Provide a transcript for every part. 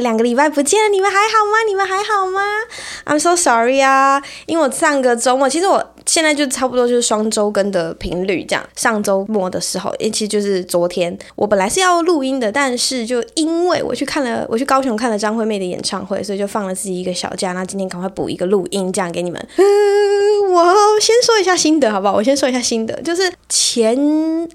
两个礼拜不见了，你们还好吗？你们还好吗？I'm so sorry 啊，因为我上个周末，其实我。现在就差不多就是双周更的频率这样。上周末的时候，诶，其实就是昨天，我本来是要录音的，但是就因为我去看了，我去高雄看了张惠妹的演唱会，所以就放了自己一个小假。那今天赶快补一个录音，这样给你们。嗯，我先说一下心得好不好？我先说一下心得，就是前，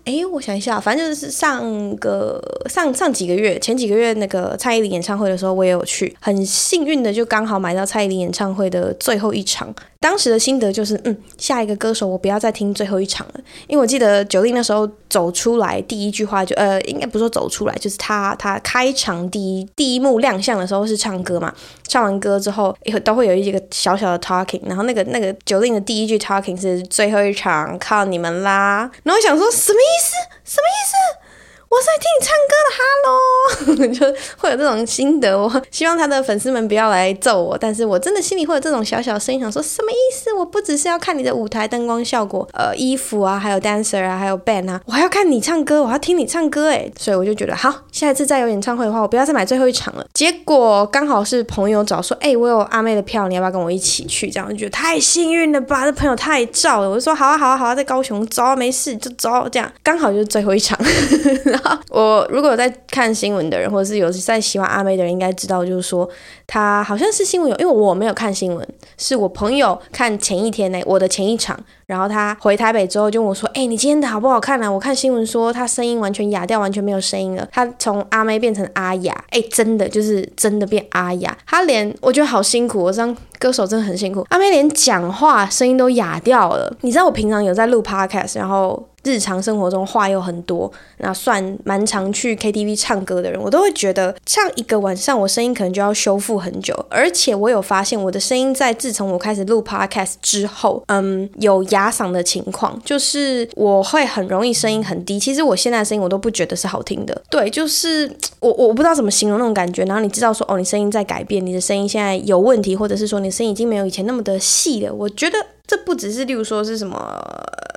哎，我想一下，反正就是上个上上几个月，前几个月那个蔡依林演唱会的时候，我也有去，很幸运的就刚好买到蔡依林演唱会的最后一场。当时的心得就是，嗯，下下一个歌手我不要再听最后一场了，因为我记得九令那时候走出来第一句话就，呃，应该不是说走出来，就是他他开场第一第一幕亮相的时候是唱歌嘛，唱完歌之后都会有一个小小的 talking，然后那个那个九令的第一句 talking 是最后一场靠你们啦，然后想说什么意思？什么意思？我是来听你唱歌的，哈喽，就会有这种心得。我希望他的粉丝们不要来揍我，但是我真的心里会有这种小小声音，想说什么意思？我不只是要看你的舞台灯光效果，呃，衣服啊，还有 dancer 啊，还有 band 啊，我还要看你唱歌，我要听你唱歌，哎，所以我就觉得好，下一次再有演唱会的话，我不要再买最后一场了。结果刚好是朋友找说，哎，我有阿妹的票，你要不要跟我一起去？这样就觉得太幸运了吧，这朋友太照了。我就说好啊，好啊，好啊，在高雄走啊，没事就走，这样刚好就是最后一场。我如果有在看新闻的人，或者是有在喜欢阿妹的人，应该知道，就是说他好像是新闻有，因为我没有看新闻，是我朋友看前一天呢，我的前一场，然后他回台北之后就问我说：“哎、你今天的好不好看啊？我看新闻说他声音完全哑掉，完全没有声音了，他从阿妹变成阿雅，哎、真的就是真的变阿雅，他连我觉得好辛苦，我这样歌手真的很辛苦，阿妹连讲话声音都哑掉了。你知道我平常有在录 podcast，然后。日常生活中话又很多，那算蛮常去 KTV 唱歌的人，我都会觉得唱一个晚上，我声音可能就要修复很久。而且我有发现，我的声音在自从我开始录 Podcast 之后，嗯，有哑嗓的情况，就是我会很容易声音很低。其实我现在的声音我都不觉得是好听的，对，就是我我不知道怎么形容那种感觉。然后你知道说，哦，你声音在改变，你的声音现在有问题，或者是说你声音已经没有以前那么的细了。我觉得这不只是，例如说是什么。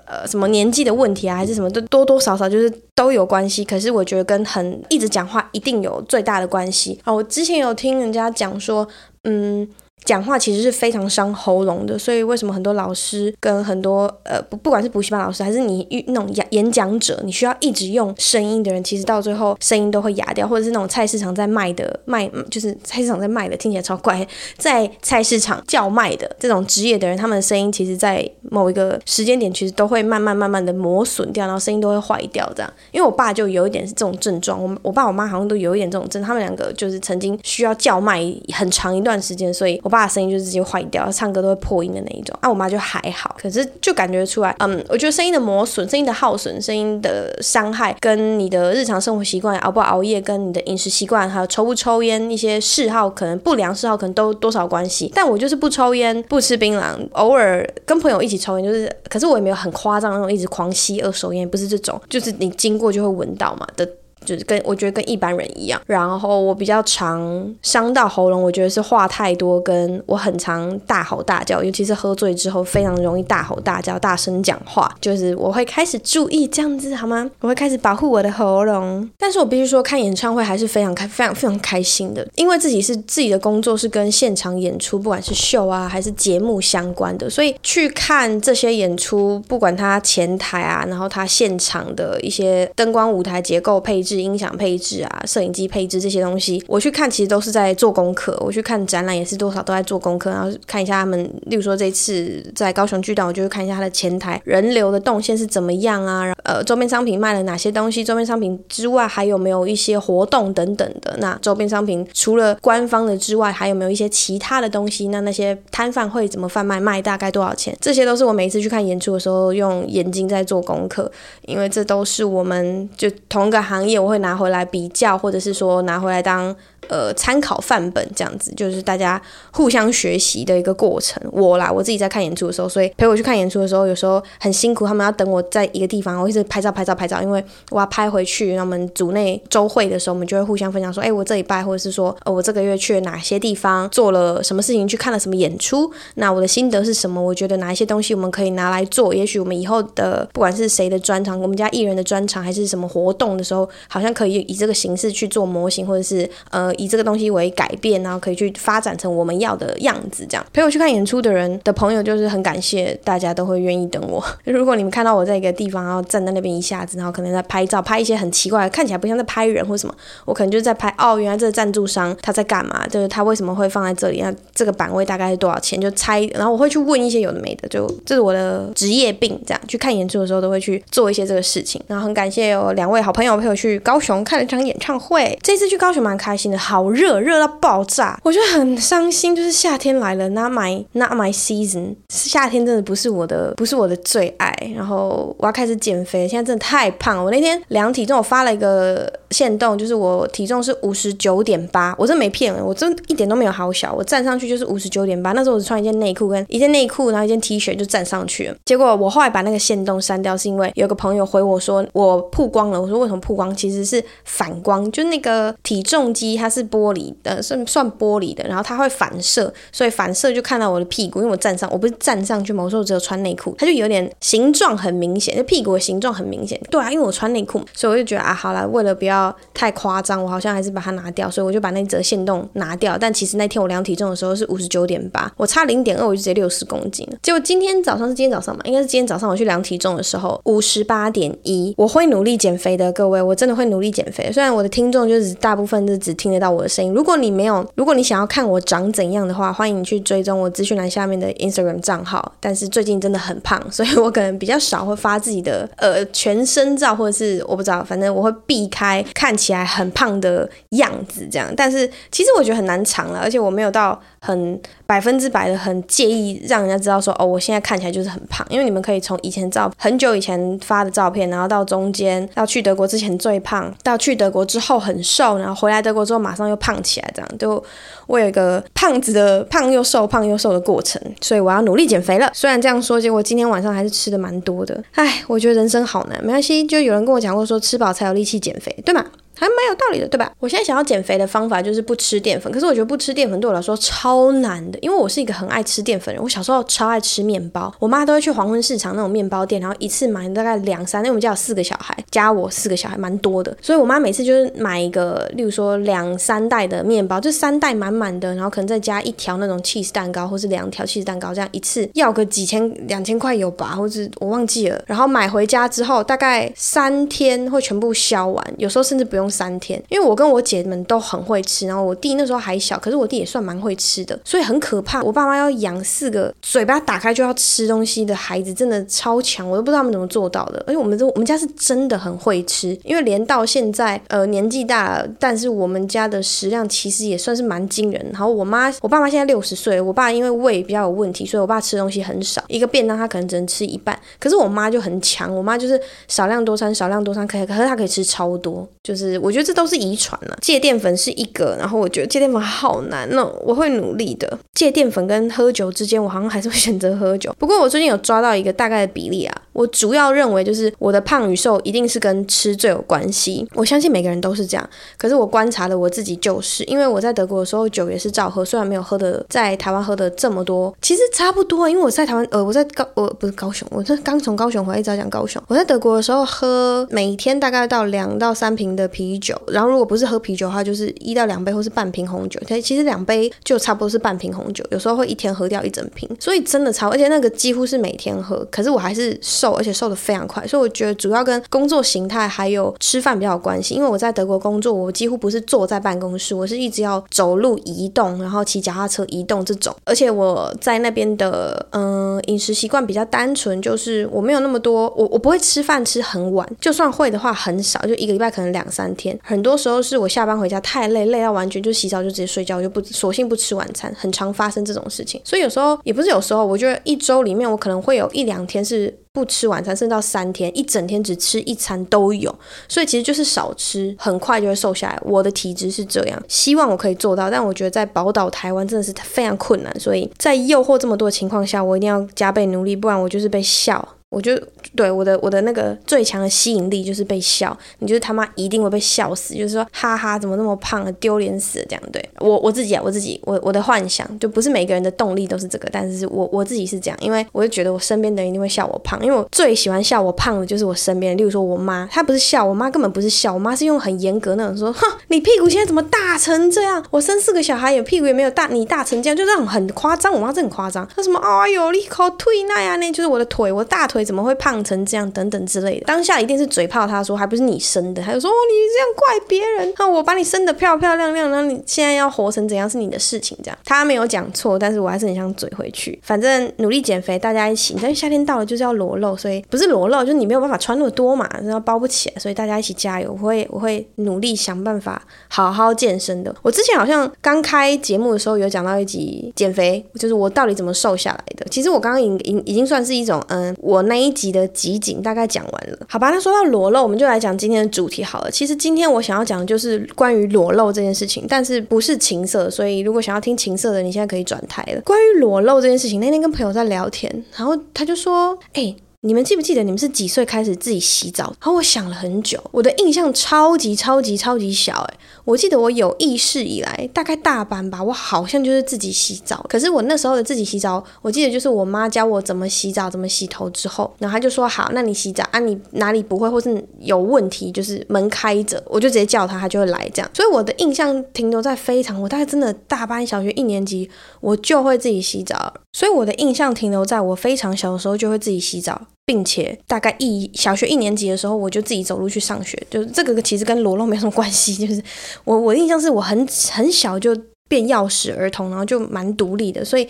呃，什么年纪的问题啊，还是什么，都多多少少就是都有关系。可是我觉得跟很一直讲话一定有最大的关系啊。我之前有听人家讲说，嗯。讲话其实是非常伤喉咙的，所以为什么很多老师跟很多呃不不管是补习班老师还是你那种演演讲者，你需要一直用声音的人，其实到最后声音都会哑掉，或者是那种菜市场在卖的卖，就是菜市场在卖的听起来超怪，在菜市场叫卖的这种职业的人，他们的声音其实在某一个时间点其实都会慢慢慢慢的磨损掉，然后声音都会坏掉这样。因为我爸就有一点是这种症状，我我爸我妈好像都有一点这种症，他们两个就是曾经需要叫卖很长一段时间，所以我爸。爸声音就直接坏掉，唱歌都会破音的那一种。啊，我妈就还好，可是就感觉出来，嗯，我觉得声音的磨损、声音的耗损、声音的伤害，跟你的日常生活习惯，熬不熬夜，跟你的饮食习惯，还有抽不抽烟，一些嗜好，可能不良嗜好，可能都多少关系。但我就是不抽烟，不吃槟榔，偶尔跟朋友一起抽烟，就是，可是我也没有很夸张那种一直狂吸二手烟，不是这种，就是你经过就会闻到嘛的。就是跟我觉得跟一般人一样，然后我比较常伤到喉咙，我觉得是话太多，跟我很常大吼大叫，尤其是喝醉之后非常容易大吼大叫、大声讲话，就是我会开始注意这样子好吗？我会开始保护我的喉咙。但是我必须说，看演唱会还是非常开、非常非常开心的，因为自己是自己的工作是跟现场演出，不管是秀啊还是节目相关的，所以去看这些演出，不管它前台啊，然后它现场的一些灯光、舞台结构配置。音响配置啊，摄影机配置这些东西，我去看其实都是在做功课。我去看展览也是多少都在做功课，然后看一下他们，例如说这次在高雄巨蛋，我就会看一下它的前台人流的动线是怎么样啊，呃，周边商品卖了哪些东西，周边商品之外还有没有一些活动等等的。那周边商品除了官方的之外，还有没有一些其他的东西？那那些摊贩会怎么贩卖，卖大概多少钱？这些都是我每一次去看演出的时候用眼睛在做功课，因为这都是我们就同一个行业。我会拿回来比较，或者是说拿回来当。呃，参考范本这样子，就是大家互相学习的一个过程。我啦，我自己在看演出的时候，所以陪我去看演出的时候，有时候很辛苦，他们要等我在一个地方，我一直拍照、拍照、拍照，因为我要拍回去。那我们组内周会的时候，我们就会互相分享说，哎，我这礼拜，或者是说，呃，我这个月去了哪些地方，做了什么事情，去看了什么演出，那我的心得是什么？我觉得哪一些东西我们可以拿来做？也许我们以后的不管是谁的专场，我们家艺人的专场，还是什么活动的时候，好像可以以这个形式去做模型，或者是呃。以这个东西为改变，然后可以去发展成我们要的样子。这样陪我去看演出的人的朋友，就是很感谢大家都会愿意等我。如果你们看到我在一个地方，然后站在那边一下子，然后可能在拍照，拍一些很奇怪，看起来不像在拍人或什么，我可能就是在拍哦，原来这个赞助商他在干嘛？就是他为什么会放在这里？那这个版位大概是多少钱？就猜，然后我会去问一些有的没的，就这是我的职业病。这样去看演出的时候，都会去做一些这个事情。然后很感谢有两位好朋友陪我去高雄看了一场演唱会。这次去高雄蛮开心的，好热，热到爆炸。我觉得很伤心，就是夏天来了，Not my Not my season。夏天真的不是我的，不是我的最爱。然后我要开始减肥，现在真的太胖了。我那天量体重，我发了一个限动，就是我体重是五十九点八，我真没骗人，我真一点都没有好小，我站上去就是五十九点八。那时候我只穿一件内裤跟一件内裤，然后一件 T 恤就站上去了。结果我后来把那个限动删掉，是因为有个朋友回我说我曝光了。我说为什么曝光？其实是反光，就那个体重机它是玻璃的，算算玻璃的，然后它会反射，所以反射就看到我的屁股，因为我站上，我不是站上去嘛，我说我只有穿内裤，它就有点形状很明显，就屁股的形状很明显。对啊，因为我穿内裤，所以我就觉得啊，好了，为了不要太夸张，我好像还是把它拿掉，所以我就把那则限动拿掉。但其实那天我量体重的时候是五十九点八，我差零点二我就直接六十公斤了。结果今天早上是今天早上嘛，应该是今天早上我去量体重的时候五十八点一，我会努力减肥的，各位，我真的会努力减肥。虽然我的听众就是大部分是只听得到我的声音，如果你没有，如果你想要看我长怎样的话，欢迎你去追踪我资讯栏下面的 Instagram 账号。但是最近真的很胖，所以我可能比较少会发自己的呃全身照，或者是我不知道，反正我会避开看起来很胖的样子这样。但是其实我觉得很难藏了，而且我没有到很百分之百的很介意让人家知道说哦，我现在看起来就是很胖，因为你们可以从以前照很久以前发的照片，然后到中间到去德国之前最胖，到去德国之后很瘦，然后回来德国之后马上又胖起来，这样就我有一个胖子的胖又瘦胖又瘦的过程，所以我要努力减肥了。虽然这样说，结果今天晚上还是吃的蛮多的，唉，我觉得人生好难，没关系，就有人跟我讲过说吃饱才有力气减肥，对？还蛮有道理的，对吧？我现在想要减肥的方法就是不吃淀粉，可是我觉得不吃淀粉对我来说超难的，因为我是一个很爱吃淀粉的人。我小时候超爱吃面包，我妈都会去黄昏市场那种面包店，然后一次买大概两三，因为我们家有四个小孩，加我四个小孩蛮多的，所以我妈每次就是买一个，例如说两三袋的面包，就三袋满满的，然后可能再加一条那种 cheese 蛋糕，或是两条 cheese 蛋糕，这样一次要个几千两千块有吧，或是我忘记了。然后买回家之后，大概三天会全部消完，有时候甚至不用。三天，因为我跟我姐们都很会吃，然后我弟那时候还小，可是我弟也算蛮会吃的，所以很可怕。我爸妈要养四个嘴巴打开就要吃东西的孩子，真的超强，我都不知道他们怎么做到的。而且我们这我们家是真的很会吃，因为连到现在呃年纪大了，但是我们家的食量其实也算是蛮惊人。然后我妈我爸妈现在六十岁，我爸因为胃比较有问题，所以我爸吃东西很少，一个便当他可能只能吃一半。可是我妈就很强，我妈就是少量多餐，少量多餐可以，可是她可以吃超多，就是。我觉得这都是遗传了。戒淀粉是一个，然后我觉得戒淀粉好难哦，我会努力的。戒淀粉跟喝酒之间，我好像还是会选择喝酒。不过我最近有抓到一个大概的比例啊，我主要认为就是我的胖与瘦一定是跟吃最有关系。我相信每个人都是这样，可是我观察了我自己就是，因为我在德国的时候酒也是照喝，虽然没有喝的在台湾喝的这么多，其实差不多。因为我在台湾，呃，我在高，我不是高雄，我这刚从高雄回来，一直在讲高雄。我在德国的时候喝每天大概到两到三瓶的啤啤酒，然后如果不是喝啤酒的话，就是一到两杯或是半瓶红酒。其实两杯就差不多是半瓶红酒，有时候会一天喝掉一整瓶，所以真的超，而且那个几乎是每天喝。可是我还是瘦，而且瘦的非常快，所以我觉得主要跟工作形态还有吃饭比较有关系。因为我在德国工作，我几乎不是坐在办公室，我是一直要走路移动，然后骑脚踏车移动这种。而且我在那边的嗯饮食习惯比较单纯，就是我没有那么多，我我不会吃饭吃很晚，就算会的话很少，就一个礼拜可能两三天。很多时候是我下班回家太累，累到完全就洗澡就直接睡觉，我就不索性不吃晚餐，很常发生这种事情。所以有时候也不是有时候，我觉得一周里面我可能会有一两天是不吃晚餐，甚至到三天，一整天只吃一餐都有。所以其实就是少吃，很快就会瘦下来。我的体质是这样，希望我可以做到，但我觉得在宝岛台湾真的是非常困难。所以在诱惑这么多的情况下，我一定要加倍努力，不然我就是被笑。我就对我的我的那个最强的吸引力就是被笑，你就是他妈一定会被笑死，就是说哈哈怎么那么胖啊，丢脸死这样。对我我自己啊，我自己我我的幻想就不是每个人的动力都是这个，但是我我自己是这样，因为我就觉得我身边的人一定会笑我胖，因为我最喜欢笑我胖的就是我身边，例如说我妈，她不是笑我妈根本不是笑，我妈是用很严格那种说，哼，你屁股现在怎么大成这样？我生四个小孩，也屁股也没有大，你大成这样，就这种很夸张，我妈真很夸张，她什么哎呦你口退那样呢？就是我的腿，我大腿怎么会胖成这样？等等之类的，当下一定是嘴炮，她说还不是你生的，他就说，你这样怪别人，那我把你生得漂漂亮亮，然后你现在要活成怎样是你的事情，这样他没有讲错，但是我还是很想嘴回去。反正努力减肥，大家一起。但是夏天到了就是要裸裸露，所以不是裸露，就是你没有办法穿那么多嘛，然后包不起来，所以大家一起加油。我会我会努力想办法好好健身的。我之前好像刚开节目的时候有讲到一集减肥，就是我到底怎么瘦下来的。其实我刚刚已已已经算是一种嗯，我那一集的集锦。大概讲完了，好吧。那说到裸露，我们就来讲今天的主题好了。其实今天我想要讲的就是关于裸露这件事情，但是不是情色，所以如果想要听情色的，你现在可以转台了。关于裸露这件事情，那天跟朋友在聊天，然后他就说：“哎、”你们记不记得你们是几岁开始自己洗澡？然后我想了很久，我的印象超级超级超级小诶，我记得我有意识以来，大概大班吧，我好像就是自己洗澡。可是我那时候的自己洗澡，我记得就是我妈教我怎么洗澡、怎么洗头之后，然后她就说：“好，那你洗澡啊，你哪里不会或是有问题，就是门开着，我就直接叫她，她就会来这样。”所以我的印象停留在非常，我大概真的大班小学一年级，我就会自己洗澡。所以我的印象停留在我非常小的时候就会自己洗澡。并且大概一小学一年级的时候，我就自己走路去上学，就是这个其实跟裸露没什么关系。就是我我印象是我很很小就变钥匙儿童，然后就蛮独立的，所以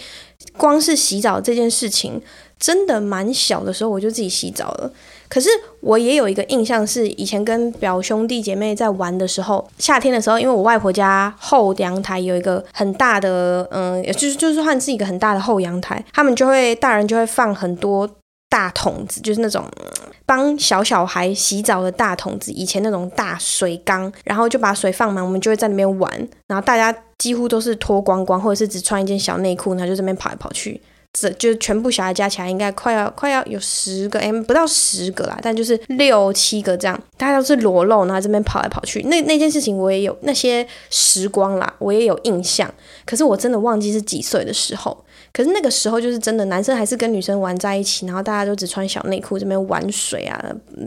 光是洗澡这件事情，真的蛮小的时候我就自己洗澡了。可是我也有一个印象是，以前跟表兄弟姐妹在玩的时候，夏天的时候，因为我外婆家后阳台有一个很大的，嗯，就是就是算是一个很大的后阳台，他们就会大人就会放很多。大桶子就是那种帮小小孩洗澡的大桶子，以前那种大水缸，然后就把水放满，我们就会在那边玩。然后大家几乎都是脱光光，或者是只穿一件小内裤，然后就这边跑来跑去。这就全部小孩加起来应该快要快要有十个，哎，不到十个啦，但就是六七个这样，大家都是裸露，然后这边跑来跑去。那那件事情我也有那些时光啦，我也有印象。可是我真的忘记是几岁的时候。可是那个时候就是真的，男生还是跟女生玩在一起，然后大家都只穿小内裤这边玩水啊，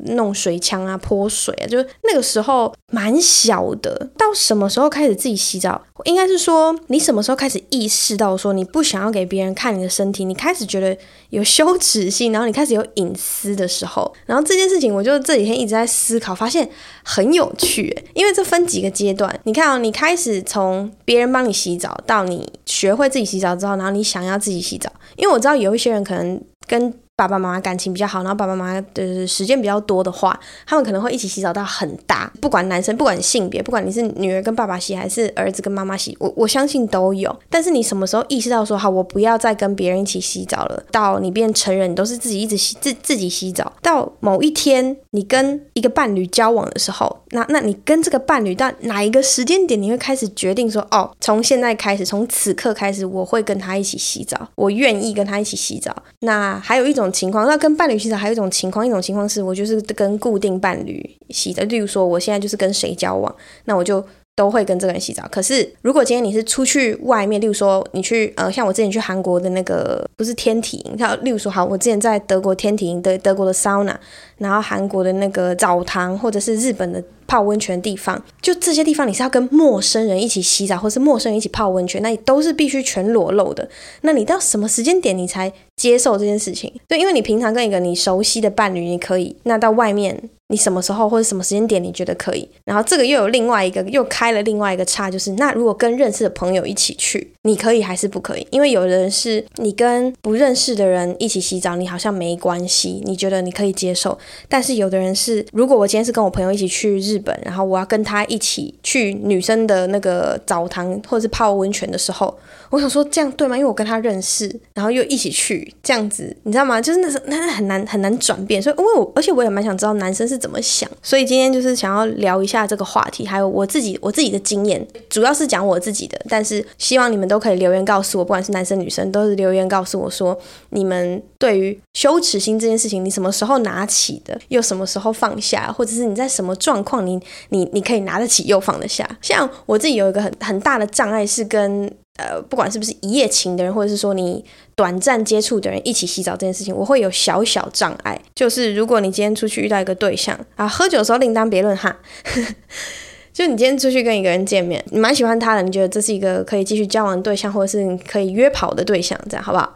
弄水枪啊，泼水啊，就那个时候蛮小的。到什么时候开始自己洗澡？应该是说你什么时候开始意识到说你不想要给别人看你的身体，你开始觉得有羞耻心，然后你开始有隐私的时候。然后这件事情，我就这几天一直在思考，发现很有趣，因为这分几个阶段。你看哦，你开始从别人帮你洗澡到你学会自己洗澡之后，然后你想要。自己洗澡，因为我知道有一些人可能跟爸爸妈妈感情比较好，然后爸爸妈妈的时间比较多的话，他们可能会一起洗澡到很大，不管男生，不管性别，不管你是女儿跟爸爸洗，还是儿子跟妈妈洗，我我相信都有。但是你什么时候意识到说好，我不要再跟别人一起洗澡了？到你变成人，你都是自己一直洗自自己洗澡。到某一天，你跟一个伴侣交往的时候，那那你跟这个伴侣到哪一个时间点，你会开始决定说，哦，从现在开始，从此刻开始，我会跟他一起洗澡，我愿意跟他一起洗澡。那还有一种。情况，那跟伴侣洗澡还有一种情况，一种情况是我就是跟固定伴侣洗的，例如说我现在就是跟谁交往，那我就都会跟这个人洗澡。可是如果今天你是出去外面，例如说你去呃，像我之前去韩国的那个不是天体营，像例如说好，我之前在德国天体营的德国的桑拿，然后韩国的那个澡堂，或者是日本的。泡温泉的地方，就这些地方，你是要跟陌生人一起洗澡，或是陌生人一起泡温泉，那你都是必须全裸露的。那你到什么时间点你才接受这件事情？对，因为你平常跟一个你熟悉的伴侣，你可以，那到外面。你什么时候或者什么时间点你觉得可以？然后这个又有另外一个，又开了另外一个岔，就是那如果跟认识的朋友一起去，你可以还是不可以？因为有的人是你跟不认识的人一起洗澡，你好像没关系，你觉得你可以接受。但是有的人是，如果我今天是跟我朋友一起去日本，然后我要跟他一起去女生的那个澡堂或者是泡温泉的时候，我想说这样对吗？因为我跟他认识，然后又一起去这样子，你知道吗？就是那时候那很难很难转变。所以因为我而且我也蛮想知道男生是。怎么想。所以今天就是想要聊一下这个话题，还有我自己我自己的经验，主要是讲我自己的，但是希望你们都可以留言告诉我，不管是男生女生，都是留言告诉我说，你们对于羞耻心这件事情，你什么时候拿起的，又什么时候放下，或者是你在什么状况，你你你可以拿得起又放得下。像我自己有一个很很大的障碍是跟。呃，不管是不是一夜情的人，或者是说你短暂接触的人一起洗澡这件事情，我会有小小障碍。就是如果你今天出去遇到一个对象啊，喝酒的时候另当别论哈。就你今天出去跟一个人见面，你蛮喜欢他的，你觉得这是一个可以继续交往的对象，或者是你可以约跑的对象，这样好不好？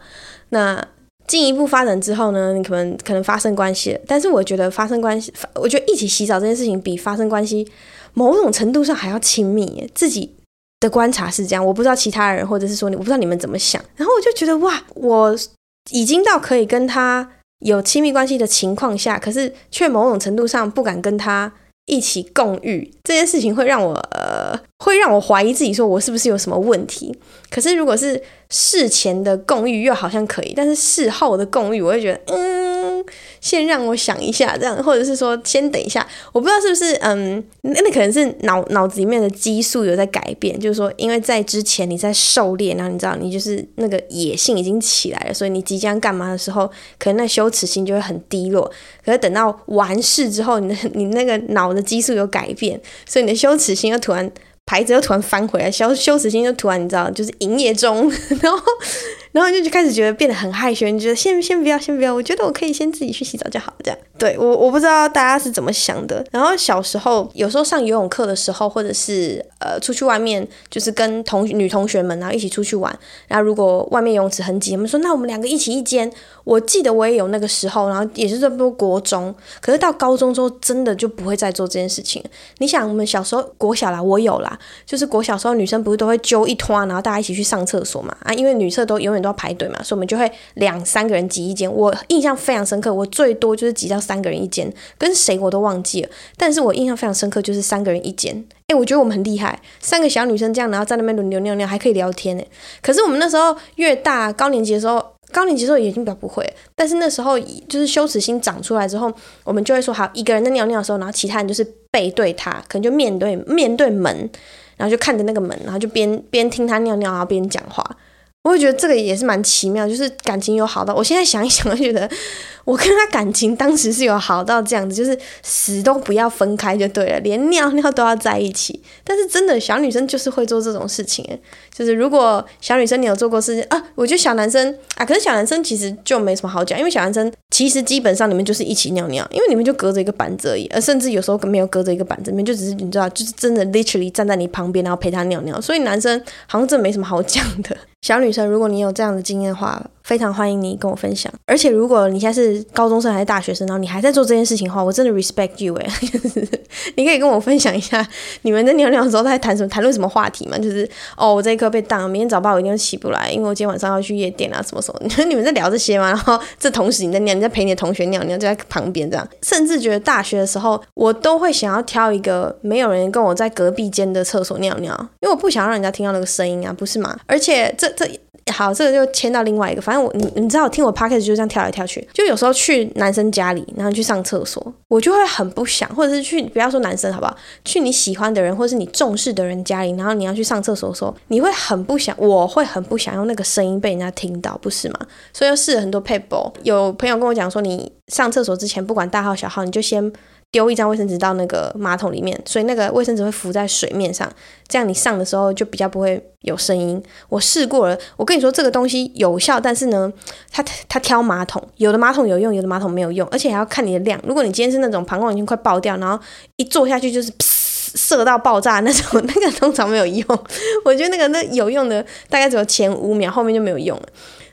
那进一步发展之后呢，你可能可能发生关系。但是我觉得发生关系，我觉得一起洗澡这件事情比发生关系某种程度上还要亲密，自己。的观察是这样，我不知道其他人，或者是说你，我不知道你们怎么想。然后我就觉得哇，我已经到可以跟他有亲密关系的情况下，可是却某种程度上不敢跟他一起共浴，这件事情会让我呃，会让我怀疑自己，说我是不是有什么问题。可是如果是事前的共浴，又好像可以，但是事后的共浴，我会觉得嗯。先让我想一下，这样，或者是说先等一下，我不知道是不是，嗯，那可能是脑脑子里面的激素有在改变，就是说，因为在之前你在狩猎，然后你知道你就是那个野性已经起来了，所以你即将干嘛的时候，可能那羞耻心就会很低落。可是等到完事之后，你的你那个脑的激素有改变，所以你的羞耻心又突然牌子又突然翻回来，羞羞耻心又突然你知道就是营业中，然后。然后就就开始觉得变得很害羞，你觉得先先不要，先不要，我觉得我可以先自己去洗澡就好，这样。对，我我不知道大家是怎么想的。然后小时候有时候上游泳课的时候，或者是呃出去外面，就是跟同女同学们然后一起出去玩。然后如果外面游泳池很挤，我们说那我们两个一起一间。我记得我也有那个时候，然后也是差不多国中。可是到高中之后，真的就不会再做这件事情。你想，我们小时候国小啦，我有啦，就是国小时候女生不是都会揪一团，然后大家一起去上厕所嘛？啊，因为女厕都永远都要排队嘛，所以我们就会两三个人挤一间。我印象非常深刻，我最多就是挤到三个人一间，跟谁我都忘记了。但是我印象非常深刻，就是三个人一间。诶，我觉得我们很厉害，三个小女生这样，然后在那边轮流尿尿，还可以聊天诶。可是我们那时候越大，高年级的时候。高年级的时候已经比较不会，但是那时候就是羞耻心长出来之后，我们就会说好，一个人在尿尿的时候，然后其他人就是背对他，可能就面对面对门，然后就看着那个门，然后就边边听他尿尿，然后边讲话。我会觉得这个也是蛮奇妙，就是感情有好到，我现在想一想，我觉得 我跟他感情当时是有好到这样子，就是死都不要分开就对了，连尿尿都要在一起。但是真的小女生就是会做这种事情，就是如果小女生你有做过事情啊，我觉得小男生啊，可是小男生其实就没什么好讲，因为小男生其实基本上你们就是一起尿尿，因为你们就隔着一个板子而已，而甚至有时候没有隔着一个板子，你们就只是你知道，就是真的 literally 站在你旁边，然后陪他尿尿，所以男生好像真的没什么好讲的。小女生，如果你有这样的经验的话，非常欢迎你跟我分享。而且，如果你现在是高中生还是大学生，然后你还在做这件事情的话，我真的 respect you 哎。你可以跟我分享一下，你们在尿尿的时候在谈什么，谈论什么话题吗？就是哦，我这一刻被当，明天早八我一定起不来，因为我今天晚上要去夜店啊，什么什么。你 说你们在聊这些吗？然后这同时你在尿，你在陪你的同学尿尿，就在旁边这样。甚至觉得大学的时候，我都会想要挑一个没有人跟我在隔壁间的厕所尿尿，因为我不想让人家听到那个声音啊，不是吗？而且这这。好，这个就牵到另外一个。反正我你你知道，我听我 podcast 就这样跳来跳去。就有时候去男生家里，然后去上厕所，我就会很不想，或者是去不要说男生好不好，去你喜欢的人或者是你重视的人家里，然后你要去上厕所的时候，你会很不想，我会很不想用那个声音被人家听到，不是吗？所以又试了很多 paper，。有朋友跟我讲说，你上厕所之前，不管大号小号，你就先。丢一张卫生纸到那个马桶里面，所以那个卫生纸会浮在水面上，这样你上的时候就比较不会有声音。我试过了，我跟你说这个东西有效，但是呢，它它挑马桶，有的马桶有用，有的马桶没有用，而且还要看你的量。如果你今天是那种膀胱已经快爆掉，然后一坐下去就是射到爆炸那种，那个通常没有用。我觉得那个那有用的大概只有前五秒，后面就没有用了。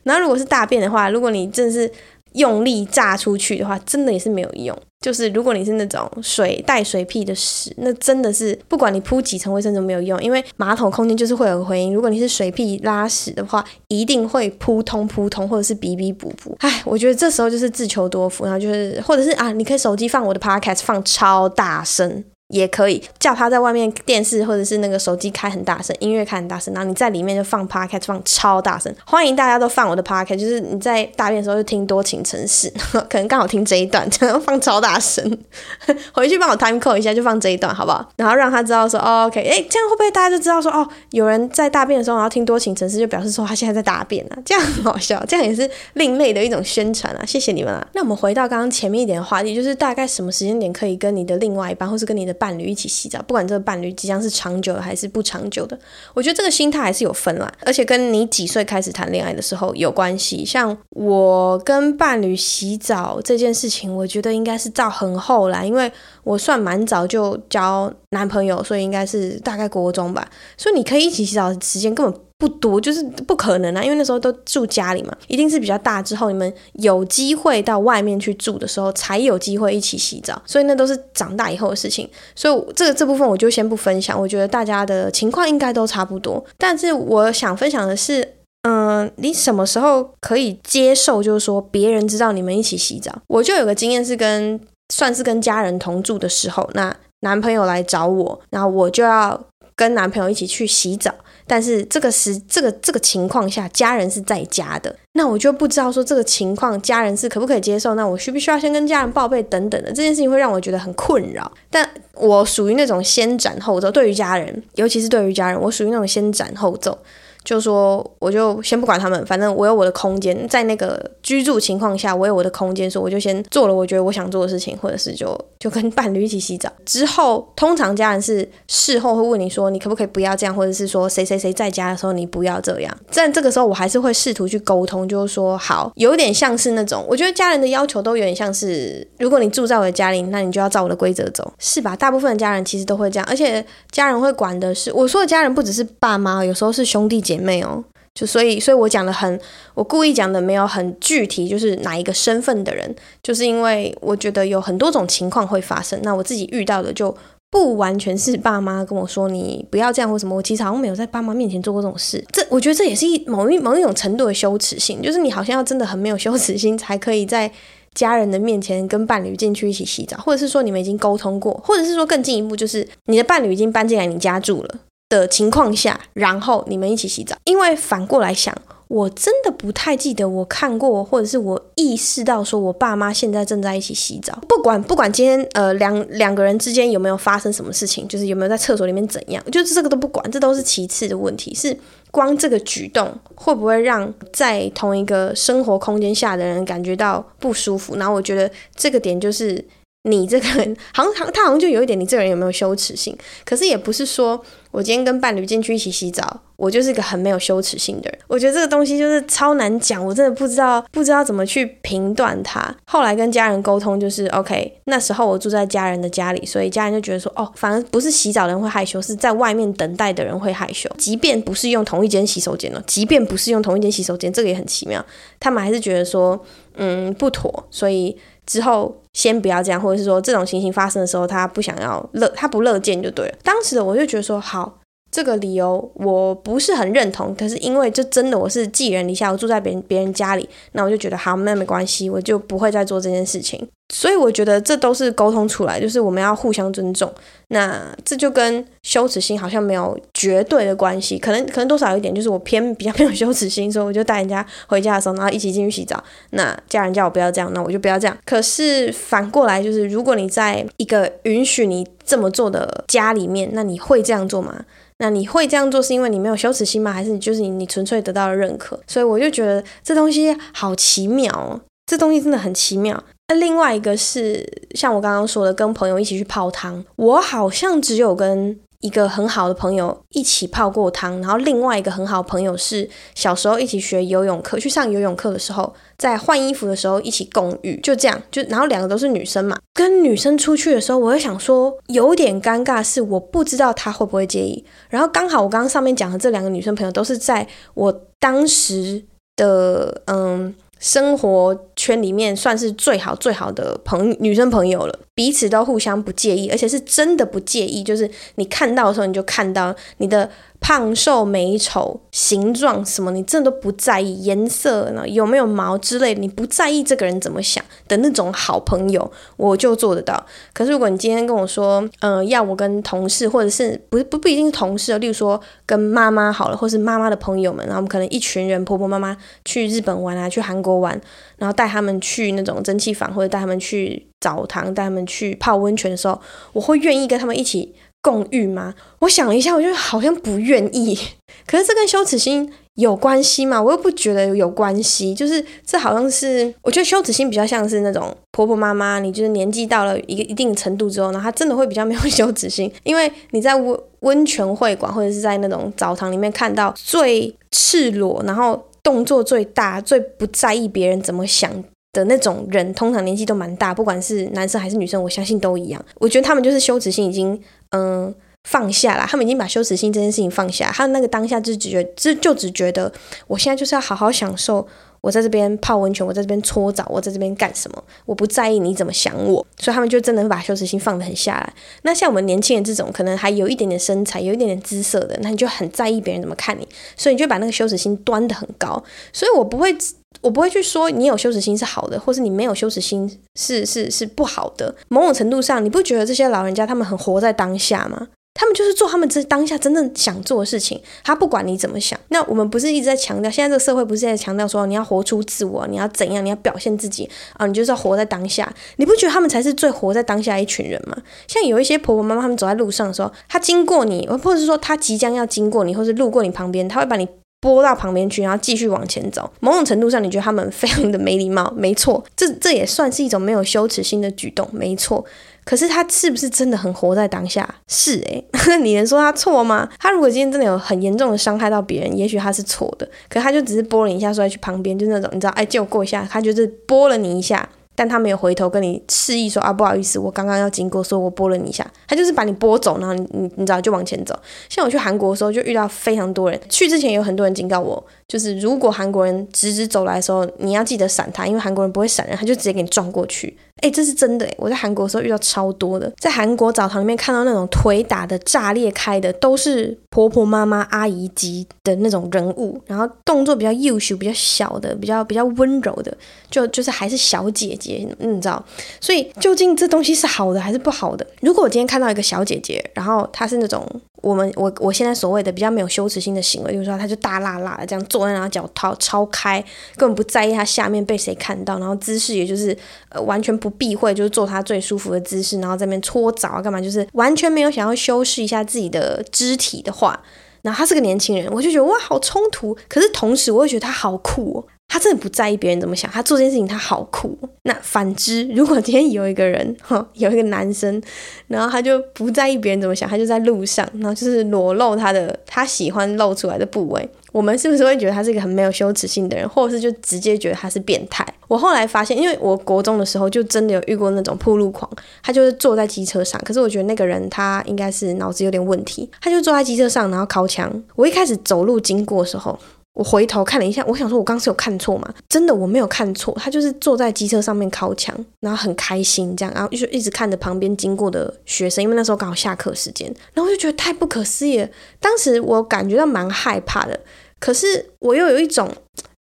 然后如果是大便的话，如果你真是用力炸出去的话，真的也是没有用。就是如果你是那种水带水屁的屎，那真的是不管你铺几层卫生纸没有用，因为马桶空间就是会有回音。如果你是水屁拉屎的话，一定会扑通扑通，或者是哔哔补补。哎，我觉得这时候就是自求多福，然后就是或者是啊，你可以手机放我的 podcast 放超大声。也可以叫他在外面电视或者是那个手机开很大声，音乐开很大声，然后你在里面就放 podcast 放超大声，欢迎大家都放我的 podcast，就是你在大便的时候就听多情城市，可能刚好听这一段，这样放超大声，回去帮我 time code 一下，就放这一段好不好？然后让他知道说，哦，OK，哎，这样会不会大家就知道说，哦，有人在大便的时候然后听多情城市，就表示说他现在在大便啊，这样很好笑，这样也是另类的一种宣传啊，谢谢你们啊。那我们回到刚刚前面一点的话题，就是大概什么时间点可以跟你的另外一半，或是跟你的伴侣一起洗澡，不管这个伴侣即将是长久的还是不长久的，我觉得这个心态还是有分啦，而且跟你几岁开始谈恋爱的时候有关系。像我跟伴侣洗澡这件事情，我觉得应该是到很后来，因为我算蛮早就交男朋友，所以应该是大概国中吧。所以你可以一起洗澡的时间根本不多，就是不可能啊，因为那时候都住家里嘛，一定是比较大之后，你们有机会到外面去住的时候，才有机会一起洗澡，所以那都是长大以后的事情。所以这个这部分我就先不分享，我觉得大家的情况应该都差不多。但是我想分享的是，嗯、你什么时候可以接受，就是说别人知道你们一起洗澡？我就有个经验是跟算是跟家人同住的时候，那男朋友来找我，然后我就要跟男朋友一起去洗澡。但是这个时这个这个情况下，家人是在家的，那我就不知道说这个情况家人是可不可以接受？那我需不需要先跟家人报备等等的？这件事情会让我觉得很困扰。但我属于那种先斩后奏，对于家人，尤其是对于家人，我属于那种先斩后奏。就说我就先不管他们，反正我有我的空间，在那个居住情况下，我有我的空间，所以我就先做了我觉得我想做的事情，或者是就就跟伴侣一起洗澡。之后通常家人是事后会问你说，你可不可以不要这样，或者是说谁谁谁在家的时候你不要这样。但这个时候我还是会试图去沟通，就是说好，有点像是那种，我觉得家人的要求都有点像是，如果你住在我的家里，那你就要照我的规则走，是吧？大部分的家人其实都会这样，而且家人会管的是，我说的家人不只是爸妈，有时候是兄弟姐。姐妹哦，就所以，所以我讲的很，我故意讲的没有很具体，就是哪一个身份的人，就是因为我觉得有很多种情况会发生。那我自己遇到的就不完全是爸妈跟我说你不要这样或什么，我其实好像没有在爸妈面前做过这种事。这我觉得这也是一某一某一种程度的羞耻心，就是你好像要真的很没有羞耻心，才可以在家人的面前跟伴侣进去一起洗澡，或者是说你们已经沟通过，或者是说更进一步，就是你的伴侣已经搬进来你家住了。的情况下，然后你们一起洗澡。因为反过来想，我真的不太记得我看过，或者是我意识到说我爸妈现在正在一起洗澡。不管不管今天呃两两个人之间有没有发生什么事情，就是有没有在厕所里面怎样，就是这个都不管，这都是其次的问题。是光这个举动会不会让在同一个生活空间下的人感觉到不舒服？然后我觉得这个点就是。你这个人，好像 他好像就有一点，你这个人有没有羞耻心？可是也不是说我今天跟伴侣进去一起洗澡，我就是一个很没有羞耻心的人。我觉得这个东西就是超难讲，我真的不知道不知道怎么去评断它。后来跟家人沟通，就是 OK，那时候我住在家人的家里，所以家人就觉得说，哦，反而不是洗澡的人会害羞，是在外面等待的人会害羞。即便不是用同一间洗手间哦，即便不是用同一间洗手间，这个也很奇妙，他们还是觉得说，嗯，不妥，所以。之后先不要这样，或者是说这种情形发生的时候，他不想要乐，他不乐见就对了。当时的我就觉得说，好，这个理由我不是很认同，可是因为就真的我是寄人篱下，我住在别人别人家里，那我就觉得好，那没关系，我就不会再做这件事情。所以我觉得这都是沟通出来，就是我们要互相尊重。那这就跟羞耻心好像没有绝对的关系，可能可能多少有一点，就是我偏比较没有羞耻心，所以我就带人家回家的时候，然后一起进去洗澡。那家人叫我不要这样，那我就不要这样。可是反过来，就是如果你在一个允许你这么做的家里面，那你会这样做吗？那你会这样做是因为你没有羞耻心吗？还是你就是你你纯粹得到了认可？所以我就觉得这东西好奇妙哦，这东西真的很奇妙。那另外一个是像我刚刚说的，跟朋友一起去泡汤，我好像只有跟一个很好的朋友一起泡过汤，然后另外一个很好的朋友是小时候一起学游泳课，去上游泳课的时候，在换衣服的时候一起共浴，就这样，就然后两个都是女生嘛，跟女生出去的时候，我就想说有点尴尬，是我不知道她会不会介意，然后刚好我刚刚上面讲的这两个女生朋友都是在我当时的嗯。生活圈里面算是最好最好的朋女生朋友了，彼此都互相不介意，而且是真的不介意。就是你看到的时候，你就看到你的胖瘦美丑、形状什么，你真的都不在意颜色呢，有没有毛之类的，你不在意这个人怎么想。的那种好朋友，我就做得到。可是如果你今天跟我说，嗯、要我跟同事，或者是不不不一定是同事，例如说跟妈妈好了，或是妈妈的朋友们，然后我们可能一群人婆婆妈妈去日本玩啊，去韩国玩，然后带他们去那种蒸汽房，或者带他们去澡堂，带他们去泡温泉的时候，我会愿意跟他们一起共浴吗？我想了一下，我觉得好像不愿意。可是这跟羞耻心有关系吗？我又不觉得有关系。就是这好像是，我觉得羞耻心比较像是那种婆婆妈妈，你就是年纪到了一个一定程度之后，呢她真的会比较没有羞耻心，因为你在温温泉会馆或者是在那种澡堂里面看到最赤裸，然后动作最大、最不在意别人怎么想的那种人，通常年纪都蛮大，不管是男生还是女生，我相信都一样。我觉得他们就是羞耻心已经。嗯，放下了，他们已经把羞耻心这件事情放下，他那个当下就只觉，就就只觉得，我现在就是要好好享受，我在这边泡温泉，我在这边搓澡，我在这边干什么，我不在意你怎么想我，所以他们就真的会把羞耻心放得很下来。那像我们年轻人这种，可能还有一点点身材，有一点点姿色的，那你就很在意别人怎么看你，所以你就把那个羞耻心端得很高。所以我不会。我不会去说你有羞耻心是好的，或是你没有羞耻心是是是不好的。某种程度上，你不觉得这些老人家他们很活在当下吗？他们就是做他们这当下真正想做的事情，他不管你怎么想。那我们不是一直在强调，现在这个社会不是在强调说你要活出自我，你要怎样，你要表现自己啊，你就是要活在当下。你不觉得他们才是最活在当下的一群人吗？像有一些婆婆妈妈，他们走在路上的时候，他经过你，或者是说他即将要经过你，或是路过你旁边，他会把你。拨到旁边去，然后继续往前走。某种程度上，你觉得他们非常的没礼貌，没错，这这也算是一种没有羞耻心的举动，没错。可是他是不是真的很活在当下？是诶，你能说他错吗？他如果今天真的有很严重的伤害到别人，也许他是错的。可是他就只是拨了你一下，说要去旁边，就那种你知道，哎，借我过一下。他就是拨了你一下。但他没有回头跟你示意说啊，不好意思，我刚刚要经过，说我拨了你一下，他就是把你拨走，然后你你你知道就往前走。像我去韩国的时候，就遇到非常多人，去之前有很多人警告我。就是如果韩国人直直走来的时候，你要记得闪他，因为韩国人不会闪人，他就直接给你撞过去。哎，这是真的诶，我在韩国的时候遇到超多的，在韩国澡堂里面看到那种腿打的炸裂开的，都是婆婆妈妈阿姨级的那种人物，然后动作比较幼秀、比较小的、比较比较温柔的，就就是还是小姐姐，你知道？所以究竟这东西是好的还是不好的？如果我今天看到一个小姐姐，然后她是那种。我们我我现在所谓的比较没有羞耻心的行为，就是说他就大辣辣的这样坐在那，脚掏超开，根本不在意他下面被谁看到，然后姿势也就是呃完全不避讳，就是做他最舒服的姿势，然后在那边搓澡啊干嘛，就是完全没有想要修饰一下自己的肢体的话，然后他是个年轻人，我就觉得哇好冲突，可是同时我又觉得他好酷哦。他真的不在意别人怎么想，他做这件事情他好酷。那反之，如果今天有一个人，哈，有一个男生，然后他就不在意别人怎么想，他就在路上，然后就是裸露他的他喜欢露出来的部位，我们是不是会觉得他是一个很没有羞耻心的人，或者是就直接觉得他是变态？我后来发现，因为我国中的时候就真的有遇过那种暴露狂，他就是坐在机车上，可是我觉得那个人他应该是脑子有点问题，他就坐在机车上，然后靠墙。我一开始走路经过的时候。我回头看了一下，我想说，我刚刚是有看错吗？真的，我没有看错，他就是坐在机车上面靠墙，然后很开心这样，然后就一直看着旁边经过的学生，因为那时候刚好下课时间，然后我就觉得太不可思议了。当时我感觉到蛮害怕的，可是我又有一种，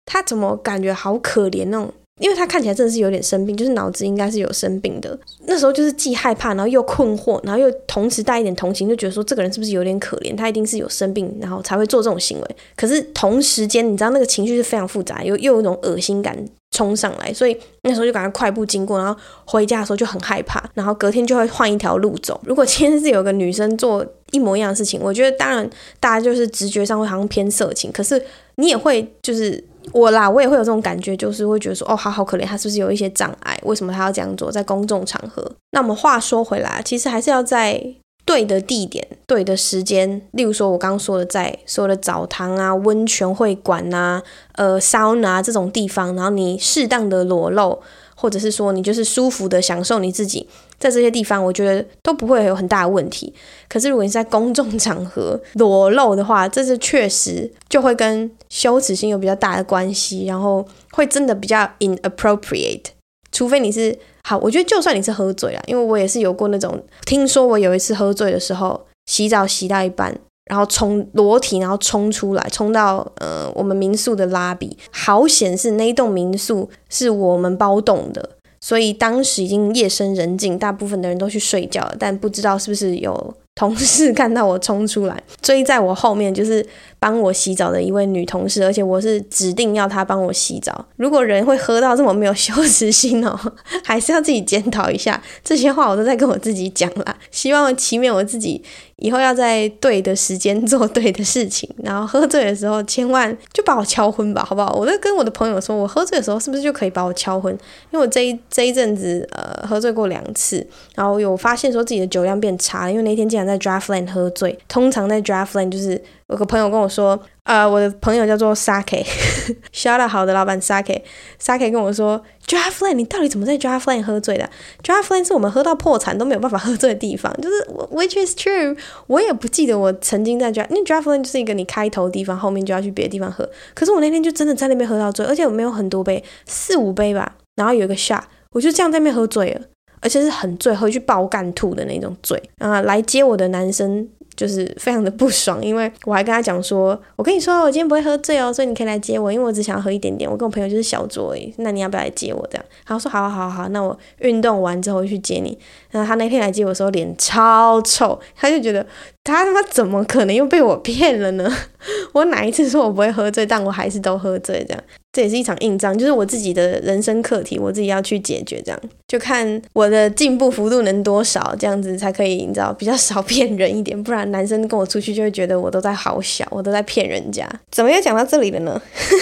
他怎么感觉好可怜那种。因为他看起来真的是有点生病，就是脑子应该是有生病的。那时候就是既害怕，然后又困惑，然后又同时带一点同情，就觉得说这个人是不是有点可怜？他一定是有生病，然后才会做这种行为。可是同时间，你知道那个情绪是非常复杂，又又有一种恶心感冲上来，所以那时候就赶快快步经过，然后回家的时候就很害怕，然后隔天就会换一条路走。如果今天是有个女生做一模一样的事情，我觉得当然大家就是直觉上会好像偏色情，可是你也会就是。我啦，我也会有这种感觉，就是会觉得说，哦，好好可怜，他是不是有一些障碍？为什么他要这样做？在公众场合。那我们话说回来，其实还是要在对的地点、对的时间，例如说我刚刚说的，在所有的澡堂啊、温泉会馆啊、呃、桑拿这种地方，然后你适当的裸露。或者是说你就是舒服的享受你自己，在这些地方，我觉得都不会有很大的问题。可是如果你在公众场合裸露的话，这是确实就会跟羞耻心有比较大的关系，然后会真的比较 inappropriate。除非你是好，我觉得就算你是喝醉了，因为我也是有过那种，听说我有一次喝醉的时候，洗澡洗到一半。然后冲裸体，然后冲出来，冲到呃我们民宿的拉比。好险是那一栋民宿是我们包栋的，所以当时已经夜深人静，大部分的人都去睡觉了，但不知道是不是有同事看到我冲出来，追在我后面，就是帮我洗澡的一位女同事，而且我是指定要她帮我洗澡。如果人会喝到这么没有羞耻心哦，还是要自己检讨一下。这些话我都在跟我自己讲啦，希望启勉我自己。以后要在对的时间做对的事情，然后喝醉的时候千万就把我敲昏吧，好不好？我在跟我的朋友说，我喝醉的时候是不是就可以把我敲昏？因为我这一这一阵子呃喝醉过两次，然后有发现说自己的酒量变差，因为那天竟然在 Draftland 喝醉。通常在 Draftland 就是。有个朋友跟我说，呃，我的朋友叫做 Sake，Shout 好的老板 Sake，Sake 跟我说，Draftland，你到底怎么在 Draftland 喝醉的？Draftland 是我们喝到破产都没有办法喝醉的地方，就是 Which is true，我也不记得我曾经在 Draft，因为 Draftland 就是一个你开头的地方，后面就要去别的地方喝。可是我那天就真的在那边喝到醉，而且我没有很多杯，四五杯吧，然后有一个 shot，我就这样在那边喝醉了，而且是很醉，回去爆干吐的那种醉啊！来接我的男生。就是非常的不爽，因为我还跟他讲说，我跟你说，我今天不会喝醉哦，所以你可以来接我，因为我只想要喝一点点。我跟我朋友就是小酌而已，那你要不要来接我？这样，他说好好好好，那我运动完之后去接你。然后他那天来接我的时候脸超臭，他就觉得他他妈怎么可能又被我骗了呢？我哪一次说我不会喝醉，但我还是都喝醉这样。这也是一场硬仗，就是我自己的人生课题，我自己要去解决。这样就看我的进步幅度能多少，这样子才可以，你知道，比较少骗人一点。不然男生跟我出去就会觉得我都在好小，我都在骗人家。怎么又讲到这里了呢？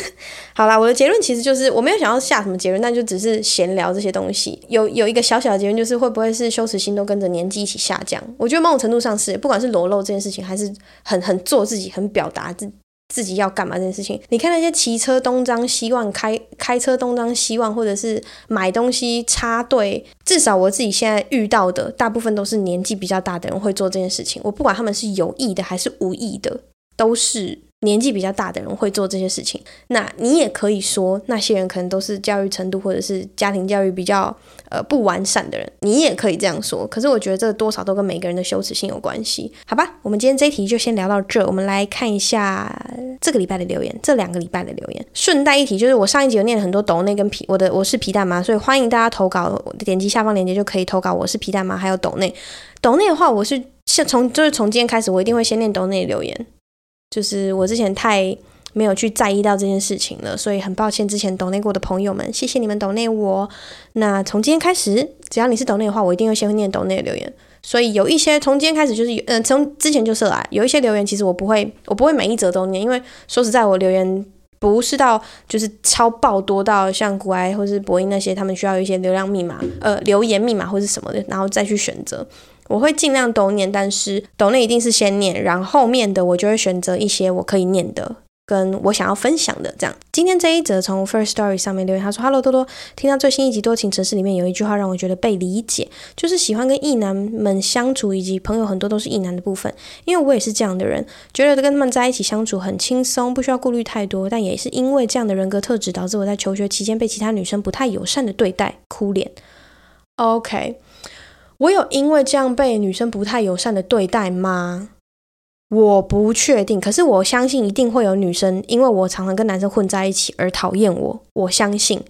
好啦，我的结论其实就是我没有想要下什么结论，但就只是闲聊这些东西。有有一个小小的结论，就是会不会是羞耻心都跟着年纪一起下降？我觉得某种程度上是，不管是裸露这件事情，还是很很做自己，很表达自。自己要干嘛这件事情，你看那些骑车东张西望、开开车东张西望，或者是买东西插队，至少我自己现在遇到的大部分都是年纪比较大的人会做这件事情。我不管他们是有意的还是无意的，都是。年纪比较大的人会做这些事情，那你也可以说那些人可能都是教育程度或者是家庭教育比较呃不完善的人，你也可以这样说。可是我觉得这多少都跟每个人的羞耻心有关系，好吧？我们今天这一题就先聊到这，我们来看一下这个礼拜的留言，这两个礼拜的留言。顺带一提，就是我上一集有念了很多抖内跟皮，我的我是皮蛋妈，所以欢迎大家投稿，点击下方链接就可以投稿。我是皮蛋妈，还有抖内，抖内的话，我是先从就是从今天开始，我一定会先念抖内留言。就是我之前太没有去在意到这件事情了，所以很抱歉之前抖内过的朋友们，谢谢你们抖内我。那从今天开始，只要你是抖内的话，我一定会先念抖内的留言。所以有一些从今天开始就是，嗯、呃，从之前就设来，有一些留言其实我不会，我不会每一则都念，因为说实在，我留言不是到就是超爆多到像古埃或是博音那些，他们需要一些流量密码，呃，留言密码或是什么的，然后再去选择。我会尽量都念，但是抖内一定是先念，然后后面的我就会选择一些我可以念的，跟我想要分享的这样。今天这一则从 First Story 上面留言，他说：“Hello 多多，听到最新一集《多情城市》里面有一句话让我觉得被理解，就是喜欢跟异男们相处，以及朋友很多都是异男的部分。因为我也是这样的人，觉得跟他们在一起相处很轻松，不需要顾虑太多。但也是因为这样的人格特质，导致我在求学期间被其他女生不太友善的对待，哭脸。OK。”我有因为这样被女生不太友善的对待吗？我不确定，可是我相信一定会有女生因为我常常跟男生混在一起而讨厌我。我相信，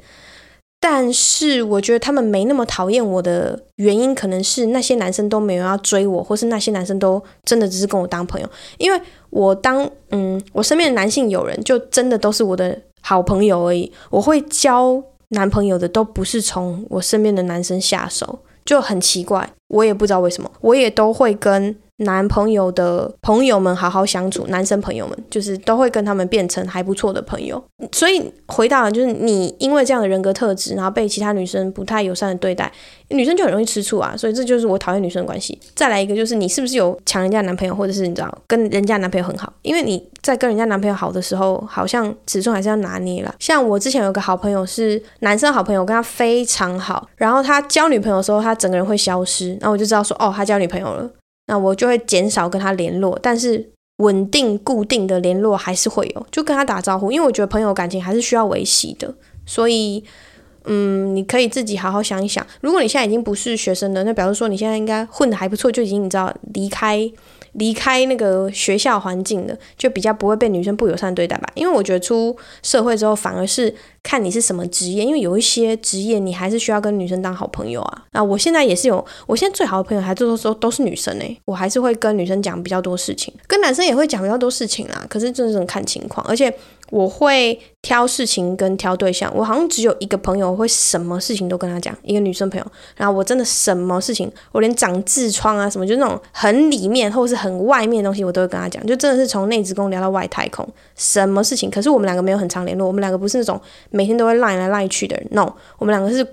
但是我觉得他们没那么讨厌我的原因，可能是那些男生都没有要追我，或是那些男生都真的只是跟我当朋友。因为我当嗯，我身边的男性友人就真的都是我的好朋友而已。我会交男朋友的都不是从我身边的男生下手。就很奇怪，我也不知道为什么，我也都会跟男朋友的朋友们好好相处，男生朋友们就是都会跟他们变成还不错的朋友。所以回答，就是你因为这样的人格特质，然后被其他女生不太友善的对待，女生就很容易吃醋啊。所以这就是我讨厌女生的关系。再来一个就是你是不是有抢人家男朋友，或者是你知道跟人家男朋友很好？因为你在跟人家男朋友好的时候，好像尺寸还是要拿捏啦。像我之前有个好朋友是男生好朋友，跟他非常好，然后他交女朋友的时候，他整个人会消失，然后我就知道说哦，他交女朋友了，那我就会减少跟他联络，但是稳定固定的联络还是会有，就跟他打招呼，因为我觉得朋友感情还是需要维系的，所以。嗯，你可以自己好好想一想。如果你现在已经不是学生了，那表示说你现在应该混的还不错，就已经你知道离开。离开那个学校环境的，就比较不会被女生不友善对待吧。因为我觉得出社会之后，反而是看你是什么职业。因为有一些职业，你还是需要跟女生当好朋友啊。那，我现在也是有，我现在最好的朋友还是都说都是女生诶、我还是会跟女生讲比较多事情，跟男生也会讲比较多事情啦。可是真正看情况，而且。我会挑事情跟挑对象，我好像只有一个朋友会什么事情都跟他讲，一个女生朋友。然后我真的什么事情，我连长痔疮啊什么，就那种很里面或者是很外面的东西，我都会跟他讲。就真的是从内子宫聊到外太空，什么事情。可是我们两个没有很常联络，我们两个不是那种每天都会赖来赖去的人。No，我们两个是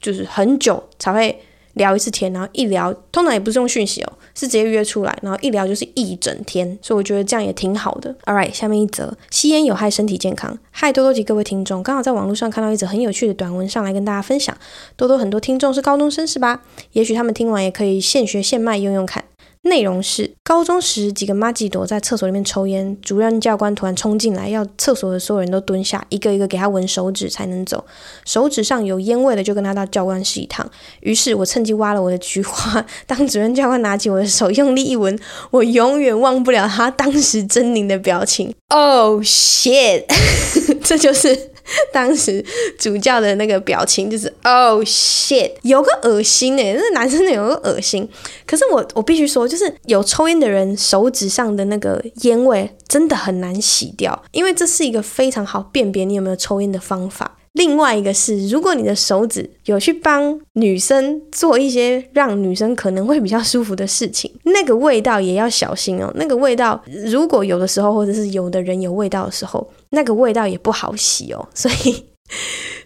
就是很久才会。聊一次天，然后一聊，通常也不是用讯息哦，是直接约出来，然后一聊就是一整天，所以我觉得这样也挺好的。All right，下面一则，吸烟有害身体健康。嗨，多多及各位听众，刚好在网络上看到一则很有趣的短文，上来跟大家分享。多多很多听众是高中生是吧？也许他们听完也可以现学现卖用用看。内容是高中时几个妈吉躲在厕所里面抽烟，主任教官突然冲进来，要厕所的所有人都蹲下，一个一个给他闻手指才能走，手指上有烟味的就跟他到教官室一趟。于是我趁机挖了我的菊花，当主任教官拿起我的手用力一闻，我永远忘不了他当时狰狞的表情。Oh shit！这就是。当时主教的那个表情就是 Oh shit，有个恶心哎，那男生的有个恶心。可是我我必须说，就是有抽烟的人手指上的那个烟味真的很难洗掉，因为这是一个非常好辨别你有没有抽烟的方法。另外一个是，如果你的手指有去帮女生做一些让女生可能会比较舒服的事情，那个味道也要小心哦。那个味道，如果有的时候或者是有的人有味道的时候，那个味道也不好洗哦。所以，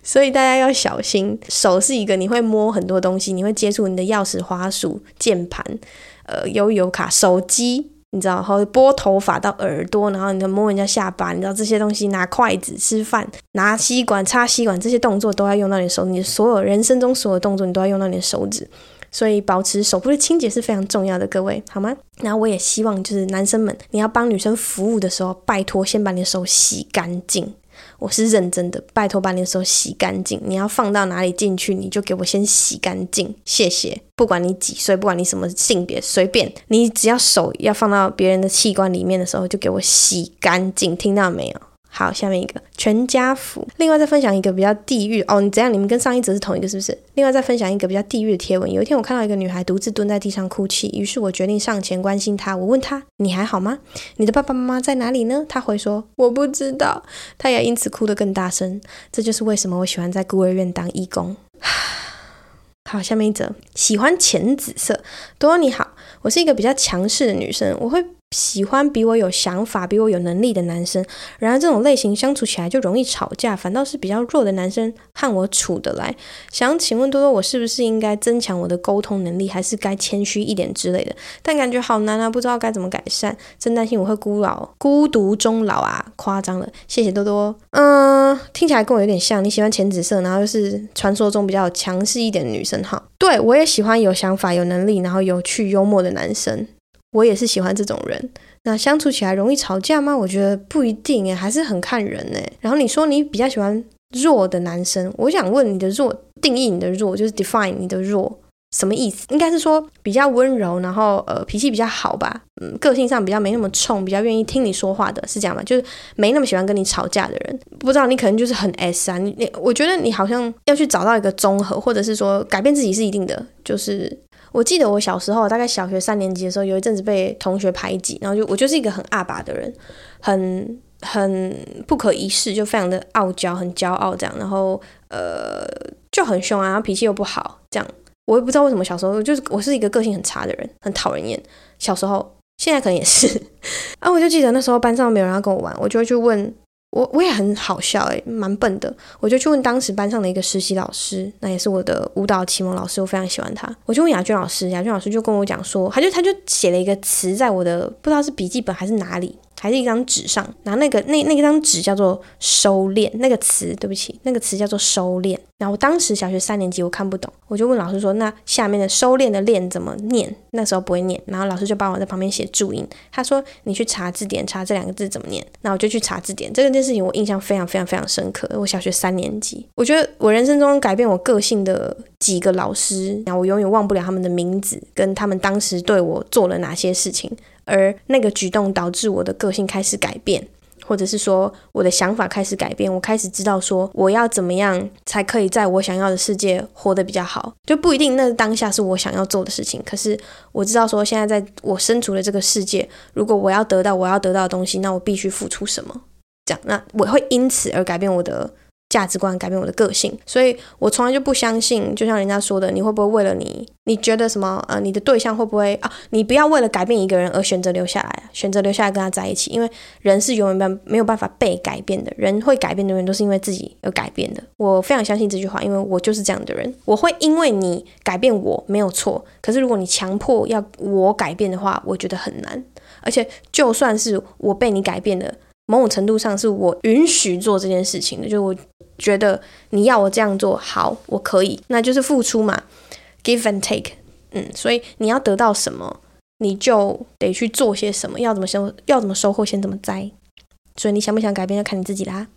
所以大家要小心。手是一个你会摸很多东西，你会接触你的钥匙、花束、键盘、呃，悠游卡、手机。你知道，然后拨头发到耳朵，然后你摸人家下巴，你知道这些东西，拿筷子吃饭，拿吸管插吸管，这些动作都要用到你的手，你所有人生中所有动作，你都要用到你的手指，所以保持手部的清洁是非常重要的，各位好吗？然后我也希望就是男生们，你要帮女生服务的时候，拜托先把你的手洗干净。我是认真的，拜托把你的手洗干净。你要放到哪里进去，你就给我先洗干净，谢谢。不管你几岁，不管你什么性别，随便你，只要手要放到别人的器官里面的时候，就给我洗干净，听到没有？好，下面一个全家福。另外再分享一个比较地狱哦，你怎样？你们跟上一则是同一个是不是？另外再分享一个比较地狱的贴文。有一天我看到一个女孩独自蹲在地上哭泣，于是我决定上前关心她。我问她：“你还好吗？你的爸爸妈妈在哪里呢？”她回说：“我不知道。”她也因此哭得更大声。这就是为什么我喜欢在孤儿院当义工。好，下面一则，喜欢浅紫色。多多你好，我是一个比较强势的女生，我会。喜欢比我有想法、比我有能力的男生，然而这种类型相处起来就容易吵架，反倒是比较弱的男生和我处得来。想请问多多，我是不是应该增强我的沟通能力，还是该谦虚一点之类的？但感觉好难啊，不知道该怎么改善，真担心我会孤老、孤独终老啊！夸张了，谢谢多多。嗯，听起来跟我有点像，你喜欢浅紫色，然后又是传说中比较强势一点的女生哈。对，我也喜欢有想法、有能力，然后有趣幽默的男生。我也是喜欢这种人，那相处起来容易吵架吗？我觉得不一定诶，还是很看人诶。然后你说你比较喜欢弱的男生，我想问你的弱，定义你的弱，就是 define 你的弱什么意思？应该是说比较温柔，然后呃脾气比较好吧，嗯，个性上比较没那么冲，比较愿意听你说话的，是这样吗？就是没那么喜欢跟你吵架的人。不知道你可能就是很 S 啊，你你我觉得你好像要去找到一个综合，或者是说改变自己是一定的，就是。我记得我小时候，大概小学三年级的时候，有一阵子被同学排挤，然后就我就是一个很阿爸的人，很很不可一世，就非常的傲娇，很骄傲这样，然后呃就很凶啊，然后脾气又不好，这样我也不知道为什么小时候就是我是一个个性很差的人，很讨人厌。小时候，现在可能也是 啊，我就记得那时候班上没有人要跟我玩，我就会去问。我我也很好笑诶，蛮笨的。我就去问当时班上的一个实习老师，那也是我的舞蹈启蒙老师，我非常喜欢他。我就问雅娟老师，雅娟老师就跟我讲说，他就他就写了一个词在我的不知道是笔记本还是哪里，还是一张纸上，然后那个那那张纸叫做收敛，那个词对不起，那个词叫做收敛。然后我当时小学三年级，我看不懂，我就问老师说：“那下面的收敛的敛怎么念？”那时候不会念，然后老师就帮我在旁边写注音。他说：“你去查字典，查这两个字怎么念。”那我就去查字典。这个件事情我印象非常非常非常深刻。我小学三年级，我觉得我人生中改变我个性的几个老师，然后我永远忘不了他们的名字，跟他们当时对我做了哪些事情，而那个举动导致我的个性开始改变。或者是说我的想法开始改变，我开始知道说我要怎么样才可以在我想要的世界活得比较好，就不一定那当下是我想要做的事情。可是我知道说现在在我身处的这个世界，如果我要得到我要得到的东西，那我必须付出什么？这样，那我会因此而改变我的。价值观改变我的个性，所以我从来就不相信，就像人家说的，你会不会为了你，你觉得什么？呃，你的对象会不会啊？你不要为了改变一个人而选择留下来，选择留下来跟他在一起，因为人是永远没没有办法被改变的，人会改变的人都是因为自己而改变的。我非常相信这句话，因为我就是这样的人。我会因为你改变我没有错，可是如果你强迫要我改变的话，我觉得很难。而且就算是我被你改变了。某种程度上是我允许做这件事情的，就我觉得你要我这样做好，我可以，那就是付出嘛，give and take，嗯，所以你要得到什么，你就得去做些什么，要怎么收，要怎么收获，先怎么栽，所以你想不想改变，要看你自己啦。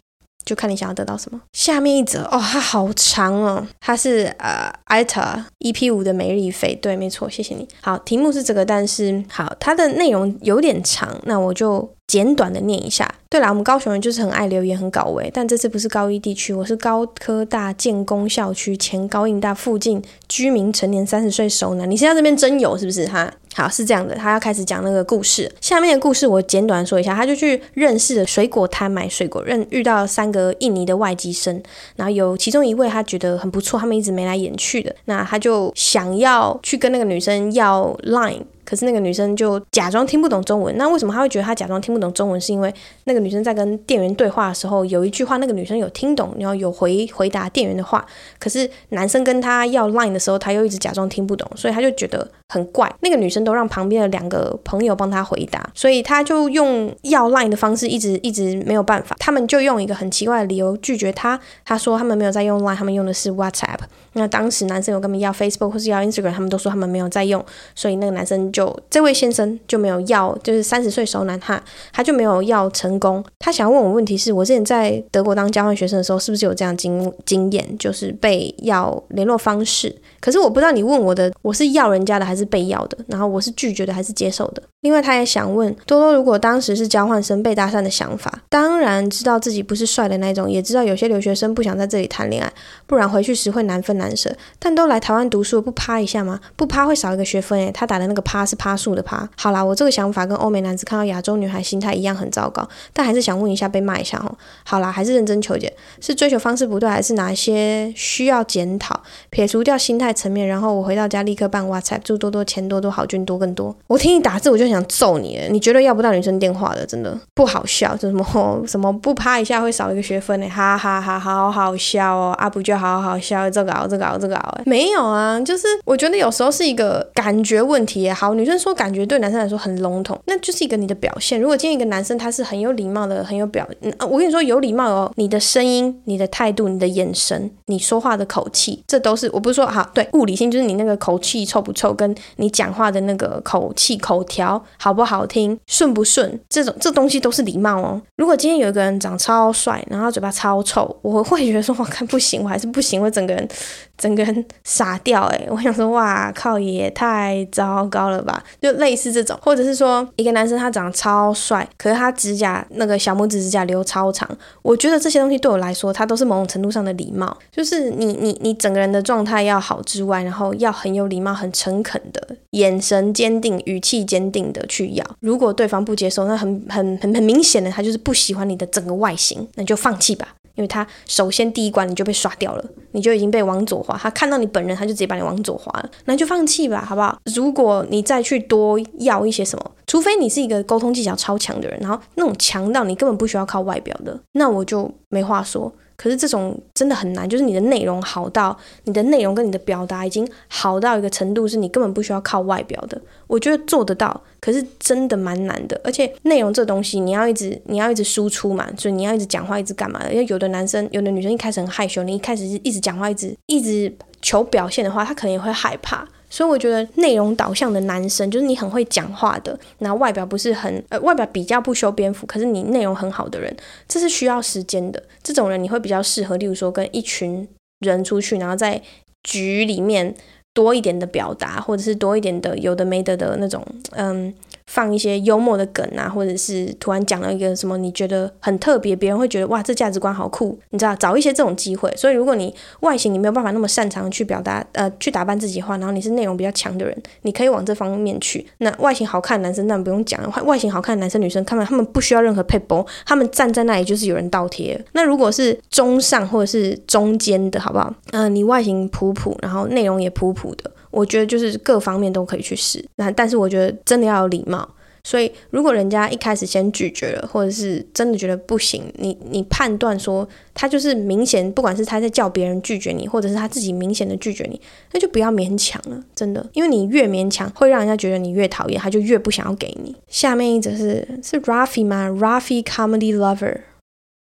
就看你想要得到什么。下面一则哦，它好长哦，它是呃，ITA EP 五的每日一费，对，没错，谢谢你。好，题目是这个，但是好，它的内容有点长，那我就简短的念一下。对啦，我们高雄人就是很爱留言，很搞维，但这次不是高一地区，我是高科大建工校区前高应大附近居民，成年三十岁熟男。你现在这边真有是不是哈？好，是这样的，他要开始讲那个故事。下面的故事我简短说一下，他就去认识了水果摊买水果，认遇到三个印尼的外籍生，然后有其中一位他觉得很不错，他们一直眉来眼去的，那他就想要去跟那个女生要 line。可是那个女生就假装听不懂中文，那为什么他会觉得他假装听不懂中文？是因为那个女生在跟店员对话的时候，有一句话那个女生有听懂，然后有回回答店员的话。可是男生跟他要 line 的时候，他又一直假装听不懂，所以他就觉得很怪。那个女生都让旁边的两个朋友帮他回答，所以他就用要 line 的方式一直一直没有办法。他们就用一个很奇怪的理由拒绝他。他说他们没有在用 line，他们用的是 WhatsApp。那当时男生有跟他们要 Facebook 或是要 Instagram，他们都说他们没有在用，所以那个男生。就这位先生就没有要，就是三十岁熟男哈，他就没有要成功。他想要问我问题是，我之前在德国当交换学生的时候，是不是有这样经经验，就是被要联络方式？可是我不知道你问我的，我是要人家的还是被要的？然后我是拒绝的还是接受的？另外，他也想问多多，如果当时是交换生被搭讪的想法，当然知道自己不是帅的那种，也知道有些留学生不想在这里谈恋爱，不然回去时会难分难舍。但都来台湾读书，不趴一下吗？不趴会少一个学分诶。他打的那个趴是趴数的趴。好啦，我这个想法跟欧美男子看到亚洲女孩心态一样很糟糕，但还是想问一下，被骂一下哦。好啦，还是认真求解，是追求方式不对，还是哪些需要检讨？撇除掉心态层面，然后我回到家立刻办 WhatsApp，祝多多钱多多好运多更多。我听你打字，我就想。揍你！你绝对要不到女生电话的，真的不好笑。什么 什么不趴一下会少一个学分呢？哈哈哈，好好笑哦！啊不就好好笑，这个熬这个熬这个熬。没有啊，就是我觉得有时候是一个感觉问题也好。女生说感觉对男生来说很笼统，那就是一个你的表现。如果今天一个男生他是很有礼貌的，很有表，我跟你说有礼貌哦，你的声音、你的态度、你的眼神、你说话的口气，这都是我不是说好对物理性，就是你那个口气臭不臭，跟你讲话的那个口气口条。好不好听，顺不顺，这种这东西都是礼貌哦。如果今天有一个人长超帅，然后嘴巴超臭，我会觉得说，我看不行，我还是不行，我整个人整个人傻掉诶，我想说，哇靠，也太糟糕了吧？就类似这种，或者是说一个男生他长得超帅，可是他指甲那个小拇指指甲留超长，我觉得这些东西对我来说，它都是某种程度上的礼貌，就是你你你整个人的状态要好之外，然后要很有礼貌、很诚恳的眼神坚定、语气坚定的。去要，如果对方不接受，那很很很很明显的，他就是不喜欢你的整个外形，那就放弃吧，因为他首先第一关你就被刷掉了，你就已经被往左滑，他看到你本人，他就直接把你往左滑了，那就放弃吧，好不好？如果你再去多要一些什么，除非你是一个沟通技巧超强的人，然后那种强到你根本不需要靠外表的，那我就没话说。可是这种真的很难，就是你的内容好到你的内容跟你的表达已经好到一个程度，是你根本不需要靠外表的。我觉得做得到，可是真的蛮难的。而且内容这东西，你要一直你要一直输出嘛，所以你要一直讲话，一直干嘛的？因为有的男生、有的女生一开始很害羞，你一开始是一直讲话，一直一直求表现的话，他可能也会害怕。所以我觉得内容导向的男生，就是你很会讲话的，然后外表不是很呃外表比较不修边幅，可是你内容很好的人，这是需要时间的。这种人你会比较适合，例如说跟一群人出去，然后在局里面多一点的表达，或者是多一点的有的没的的那种，嗯。放一些幽默的梗啊，或者是突然讲了一个什么你觉得很特别，别人会觉得哇，这价值观好酷，你知道，找一些这种机会。所以如果你外形你没有办法那么擅长去表达，呃，去打扮自己的话，然后你是内容比较强的人，你可以往这方面去。那外形好看的男生那不用讲，外外形好看的男生女生，他们他们不需要任何配包，他们站在那里就是有人倒贴。那如果是中上或者是中间的，好不好？嗯、你外形普普，然后内容也普普的。我觉得就是各方面都可以去试，那但是我觉得真的要有礼貌。所以如果人家一开始先拒绝了，或者是真的觉得不行，你你判断说他就是明显，不管是他在叫别人拒绝你，或者是他自己明显的拒绝你，那就不要勉强了，真的，因为你越勉强，会让人家觉得你越讨厌，他就越不想要给你。下面一则是是 Rafi 吗？Rafi Comedy Lover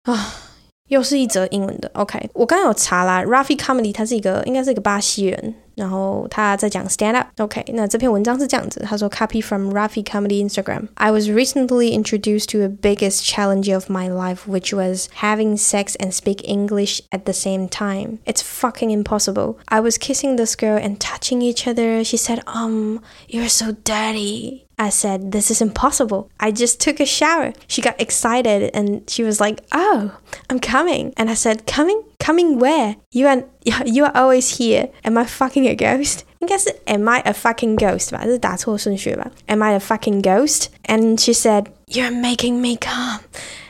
啊。又是一则英文的，OK，我刚刚有查啦，Rafi Comedy 他是一个应该是一个巴西人，然后他在讲 stand up，OK，那这篇文章是这样子，他说 Copy from Rafi Comedy Instagram，I was recently introduced to a biggest challenge of my life, which was having sex and speak English at the same time. It's fucking impossible. I was kissing this girl and touching each other. She said, um, you're so dirty. I said, This is impossible. I just took a shower. She got excited and she was like, Oh, I'm coming. And I said, Coming? Coming where? You are, you are always here. Am I fucking a ghost? 应该是 Am I a fucking ghost 吧？这是打错顺序吧？Am I a fucking ghost? And she said, You're making me come.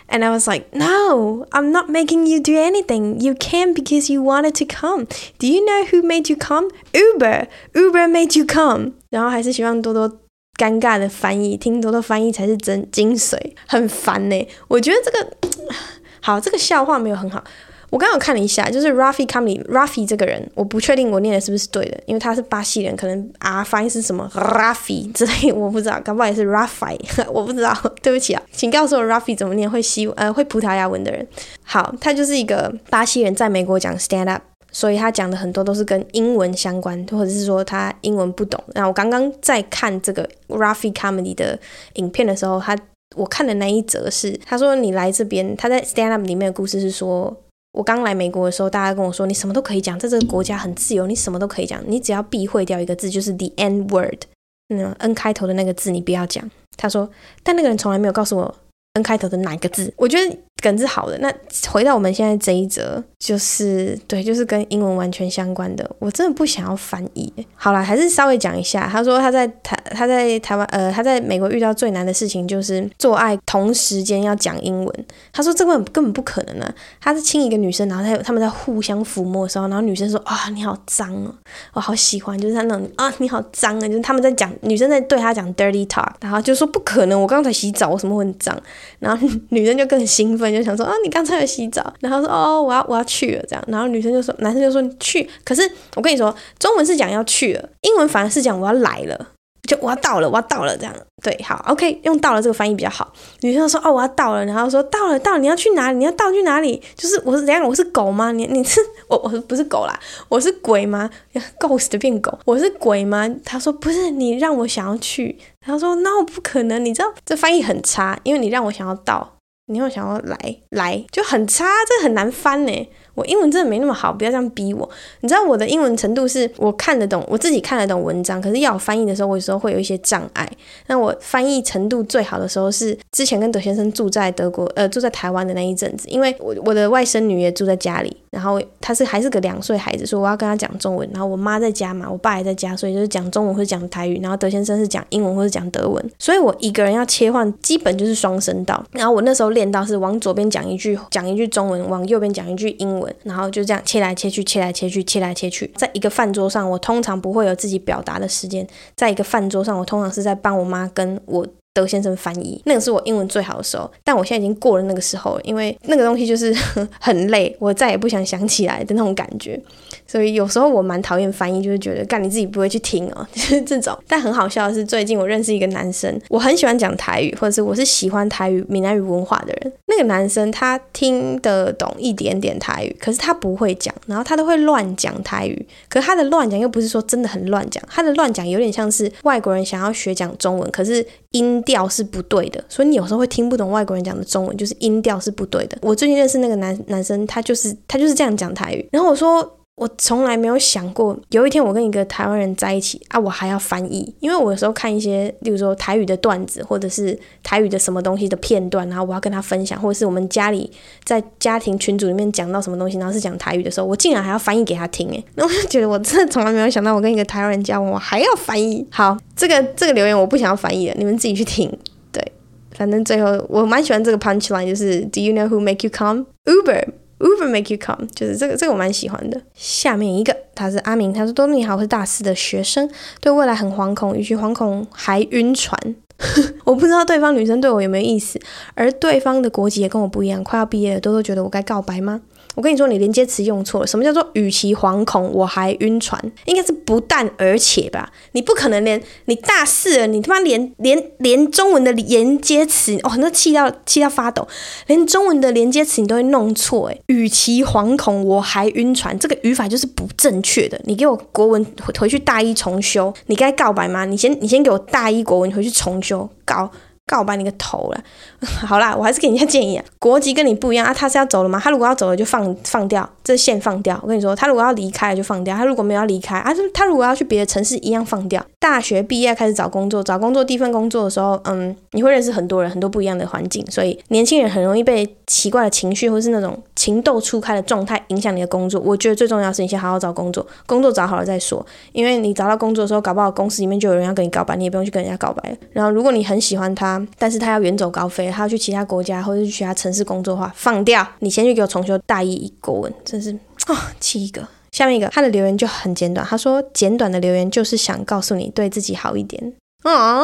And I was like, No, I'm not making you do anything. You came because you wanted to come. Do you know who made you come? Uber. Uber made you come. 然后还是希望多多 尴尬的翻译，听多多翻译才是真精髓，很烦呢。我觉得这个 好，这个笑话没有很好。我刚刚看了一下，就是 Rafi Comedy，Rafi 这个人，我不确定我念的是不是对的，因为他是巴西人，可能啊翻译是什么 Rafi 之类，我不知道，搞不好也是 Rafi，我不知道，对不起啊，请告诉我 Rafi 怎么念，会西呃会葡萄牙文的人。好，他就是一个巴西人，在美国讲 stand up。所以他讲的很多都是跟英文相关，或者是说他英文不懂。那我刚刚在看这个 Rafi Comedy 的影片的时候，他我看的那一则是他说，你来这边，他在 Stand Up 里面的故事是说，我刚来美国的时候，大家跟我说你什么都可以讲，在这个国家很自由，你什么都可以讲，你只要避讳掉一个字，就是 the N word，嗯，N 开头的那个字你不要讲。他说，但那个人从来没有告诉我 N 开头的哪一个字。我觉得。梗是好的，那回到我们现在这一则，就是对，就是跟英文完全相关的。我真的不想要翻译。好了，还是稍微讲一下。他说他在台，他在台湾，呃，他在美国遇到最难的事情就是做爱同时间要讲英文。他说这根本根本不可能啊！他是亲一个女生，然后他他们在互相抚摸的时候，然后女生说啊，你好脏哦，我好喜欢，就是他那种啊，你好脏啊，就是他们在讲，女生在对他讲 dirty talk，然后就说不可能，我刚才洗澡，我什么会很脏？然后女生就更兴奋。就想说啊，你刚才有洗澡，然后说哦，我要我要去了这样，然后女生就说，男生就说你去，可是我跟你说，中文是讲要去了，英文反而是讲我要来了，就我要到了，我要到了这样，对，好，OK，用到了这个翻译比较好。女生说哦，我要到了，然后说到了到了，你要去哪里？你要到去哪里？就是我是怎样？我是狗吗？你你是 我我不是狗啦，我是鬼吗？Ghost 变狗，我是鬼吗？他说不是，你让我想要去，他说 No，不可能，你知道这翻译很差，因为你让我想要到。你又想要来来就很差，这很难翻呢。我英文真的没那么好，不要这样逼我。你知道我的英文程度是我看得懂，我自己看得懂文章，可是要我翻译的时候，我有时候会有一些障碍。那我翻译程度最好的时候是之前跟德先生住在德国，呃，住在台湾的那一阵子，因为我我的外甥女也住在家里，然后她是还是个两岁孩子，所以我要跟她讲中文。然后我妈在家嘛，我爸也在家，所以就是讲中文或者讲台语，然后德先生是讲英文或者讲德文，所以我一个人要切换，基本就是双声道。然后我那时候练到是往左边讲一句讲一句中文，往右边讲一句英文，然后。就这样切来切去，切来切去，切来切去。在一个饭桌上，我通常不会有自己表达的时间。在一个饭桌上，我通常是在帮我妈跟我德先生翻译，那个是我英文最好的时候。但我现在已经过了那个时候，因为那个东西就是 很累，我再也不想想起来的那种感觉。所以有时候我蛮讨厌翻译，就是觉得干你自己不会去听哦，就是这种。但很好笑的是，最近我认识一个男生，我很喜欢讲台语，或者是我是喜欢台语、闽南语文化的人。那个男生他听得懂一点点台语，可是他不会讲，然后他都会乱讲台语。可是他的乱讲又不是说真的很乱讲，他的乱讲有点像是外国人想要学讲中文，可是音调是不对的，所以你有时候会听不懂外国人讲的中文，就是音调是不对的。我最近认识那个男男生，他就是他就是这样讲台语，然后我说。我从来没有想过，有一天我跟一个台湾人在一起啊，我还要翻译，因为我有时候看一些，例如说台语的段子，或者是台语的什么东西的片段，然后我要跟他分享，或者是我们家里在家庭群组里面讲到什么东西，然后是讲台语的时候，我竟然还要翻译给他听，诶，那我就觉得我真的从来没有想到，我跟一个台湾人交往，我还要翻译。好，这个这个留言我不想要翻译了，你们自己去听。对，反正最后我蛮喜欢这个 punchline，就是 Do you know who make you come? Uber. Uber make you come，就是这个，这个我蛮喜欢的。下面一个，他是阿明，他说：“多多你好，我是大四的学生，对未来很惶恐，与其惶恐还晕船。我不知道对方女生对我有没有意思，而对方的国籍也跟我不一样，快要毕业了，多多觉得我该告白吗？”我跟你说，你连接词用错了。什么叫做与其惶恐，我还晕船？应该是不但而且吧？你不可能连你大四了，你他妈连连连中文的连接词哦，那气到气到发抖，连中文的连接词你都会弄错诶，与其惶恐，我还晕船，这个语法就是不正确的。你给我国文回回去大一重修，你该告白吗？你先你先给我大一国文回去重修，告。告白你个头了！好啦，我还是给人家建议啊。国籍跟你不一样啊，他是要走了吗？他如果要走了，就放放掉，这线放掉。我跟你说，他如果要离开了，就放掉。他如果没有要离开啊，他如果要去别的城市，一样放掉。大学毕业开始找工作，找工作第一份工作的时候，嗯，你会认识很多人，很多不一样的环境，所以年轻人很容易被奇怪的情绪或是那种情窦初开的状态影响你的工作。我觉得最重要的是你先好好找工作，工作找好了再说。因为你找到工作的时候，搞不好公司里面就有人要跟你告白，你也不用去跟人家告白。然后如果你很喜欢他，但是他要远走高飞，他要去其他国家或者是去其他城市工作的话，放掉，你先去给我重修大一国文，真是啊，气一个。下面一个他的留言就很简短，他说简短的留言就是想告诉你对自己好一点啊，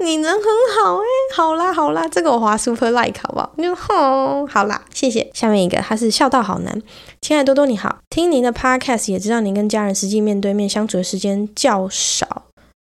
你人很好哎、好啦好啦，这个我滑 super like 好不好？你好，好啦，谢谢。下面一个他是孝道好男，亲爱多多你好，听您的 podcast 也知道您跟家人实际面对面相处的时间较少。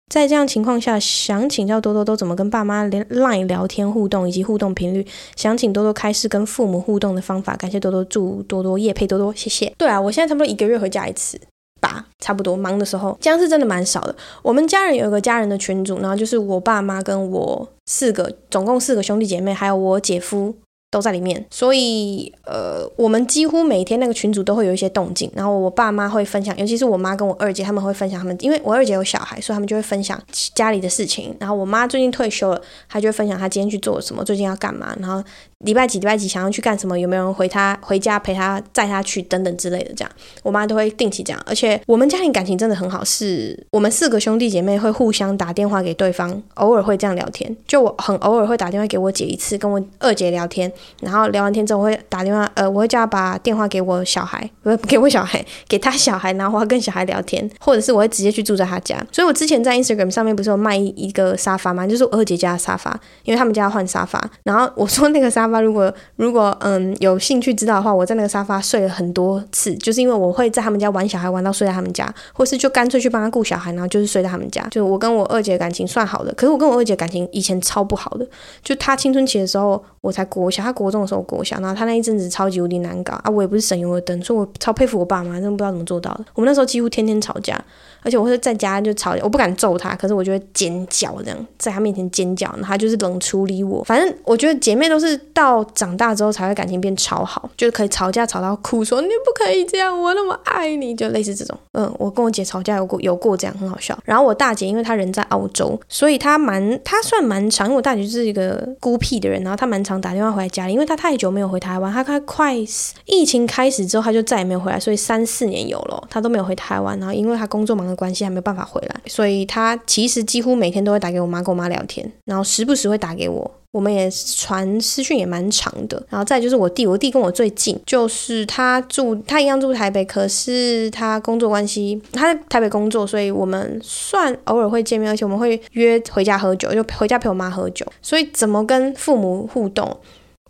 在这样情况下，想请教多多都怎么跟爸妈连 LINE 聊天互动，以及互动频率。想请多多开示跟父母互动的方法。感谢多多，祝多多夜配多多，谢谢。对啊，我现在差不多一个月回家一次吧，差不多忙的时候，这样是真的蛮少的。我们家人有一个家人的群组，然后就是我爸妈跟我四个，总共四个兄弟姐妹，还有我姐夫。都在里面，所以呃，我们几乎每天那个群主都会有一些动静，然后我爸妈会分享，尤其是我妈跟我二姐他们会分享他们，因为我二姐有小孩，所以他们就会分享家里的事情。然后我妈最近退休了，她就会分享她今天去做什么，最近要干嘛，然后礼拜几礼拜几想要去干什么，有没有人回他回家陪他载他去等等之类的，这样我妈都会定期这样。而且我们家庭感情真的很好，是我们四个兄弟姐妹会互相打电话给对方，偶尔会这样聊天。就我很偶尔会打电话给我姐一次，跟我二姐聊天。然后聊完天之后，我会打电话，呃，我会叫她把电话给我小孩，不是 给我小孩，给他小孩，然后我要跟小孩聊天，或者是我会直接去住在他家。所以我之前在 Instagram 上面不是有卖一个沙发吗？就是我二姐家的沙发，因为他们家要换沙发。然后我说那个沙发，如果如果嗯有兴趣知道的话，我在那个沙发睡了很多次，就是因为我会在他们家玩小孩，玩到睡在他们家，或是就干脆去帮他顾小孩，然后就是睡在他们家。就我跟我二姐感情算好的，可是我跟我二姐感情以前超不好的，就她青春期的时候我才国小，她国中的时候国小，然后她那一阵子超级无敌难搞啊！我也不是省油的灯，所以我超佩服我爸妈，真的不知道怎么做到的。我们那时候几乎天天吵架，而且我会在家就吵，我不敢揍她，可是我就会尖叫这样，在她面前尖叫，然后她就是冷处理我。反正我觉得姐妹都是到长大之后才会感情变超好，就是可以吵架吵到哭，说你不可以这样，我那么爱你，就类似这种。嗯，我跟我姐吵架有过有过这样，很好笑。然后我大姐因为她人在澳洲，所以她蛮她算蛮常，因为我大姐就是一个孤僻的人，然后她蛮常打电话回来家里，因为她太久没有回台湾。她快快疫情开始之后，她就再也没有回来，所以三四年有了，她都没有回台湾。然后因为她工作忙的关系，还没有办法回来，所以她其实几乎每天都会打给我妈，跟我妈聊天，然后时不时会打给我。我们也传私讯也蛮长的。然后再就是我弟，我弟跟我最近，就是他住他一样住台北，可是他工作关系他在台北工作，所以我们算偶尔会见面，而且我们会约回家喝酒，就回家陪我妈喝酒。所以怎么跟父母互动？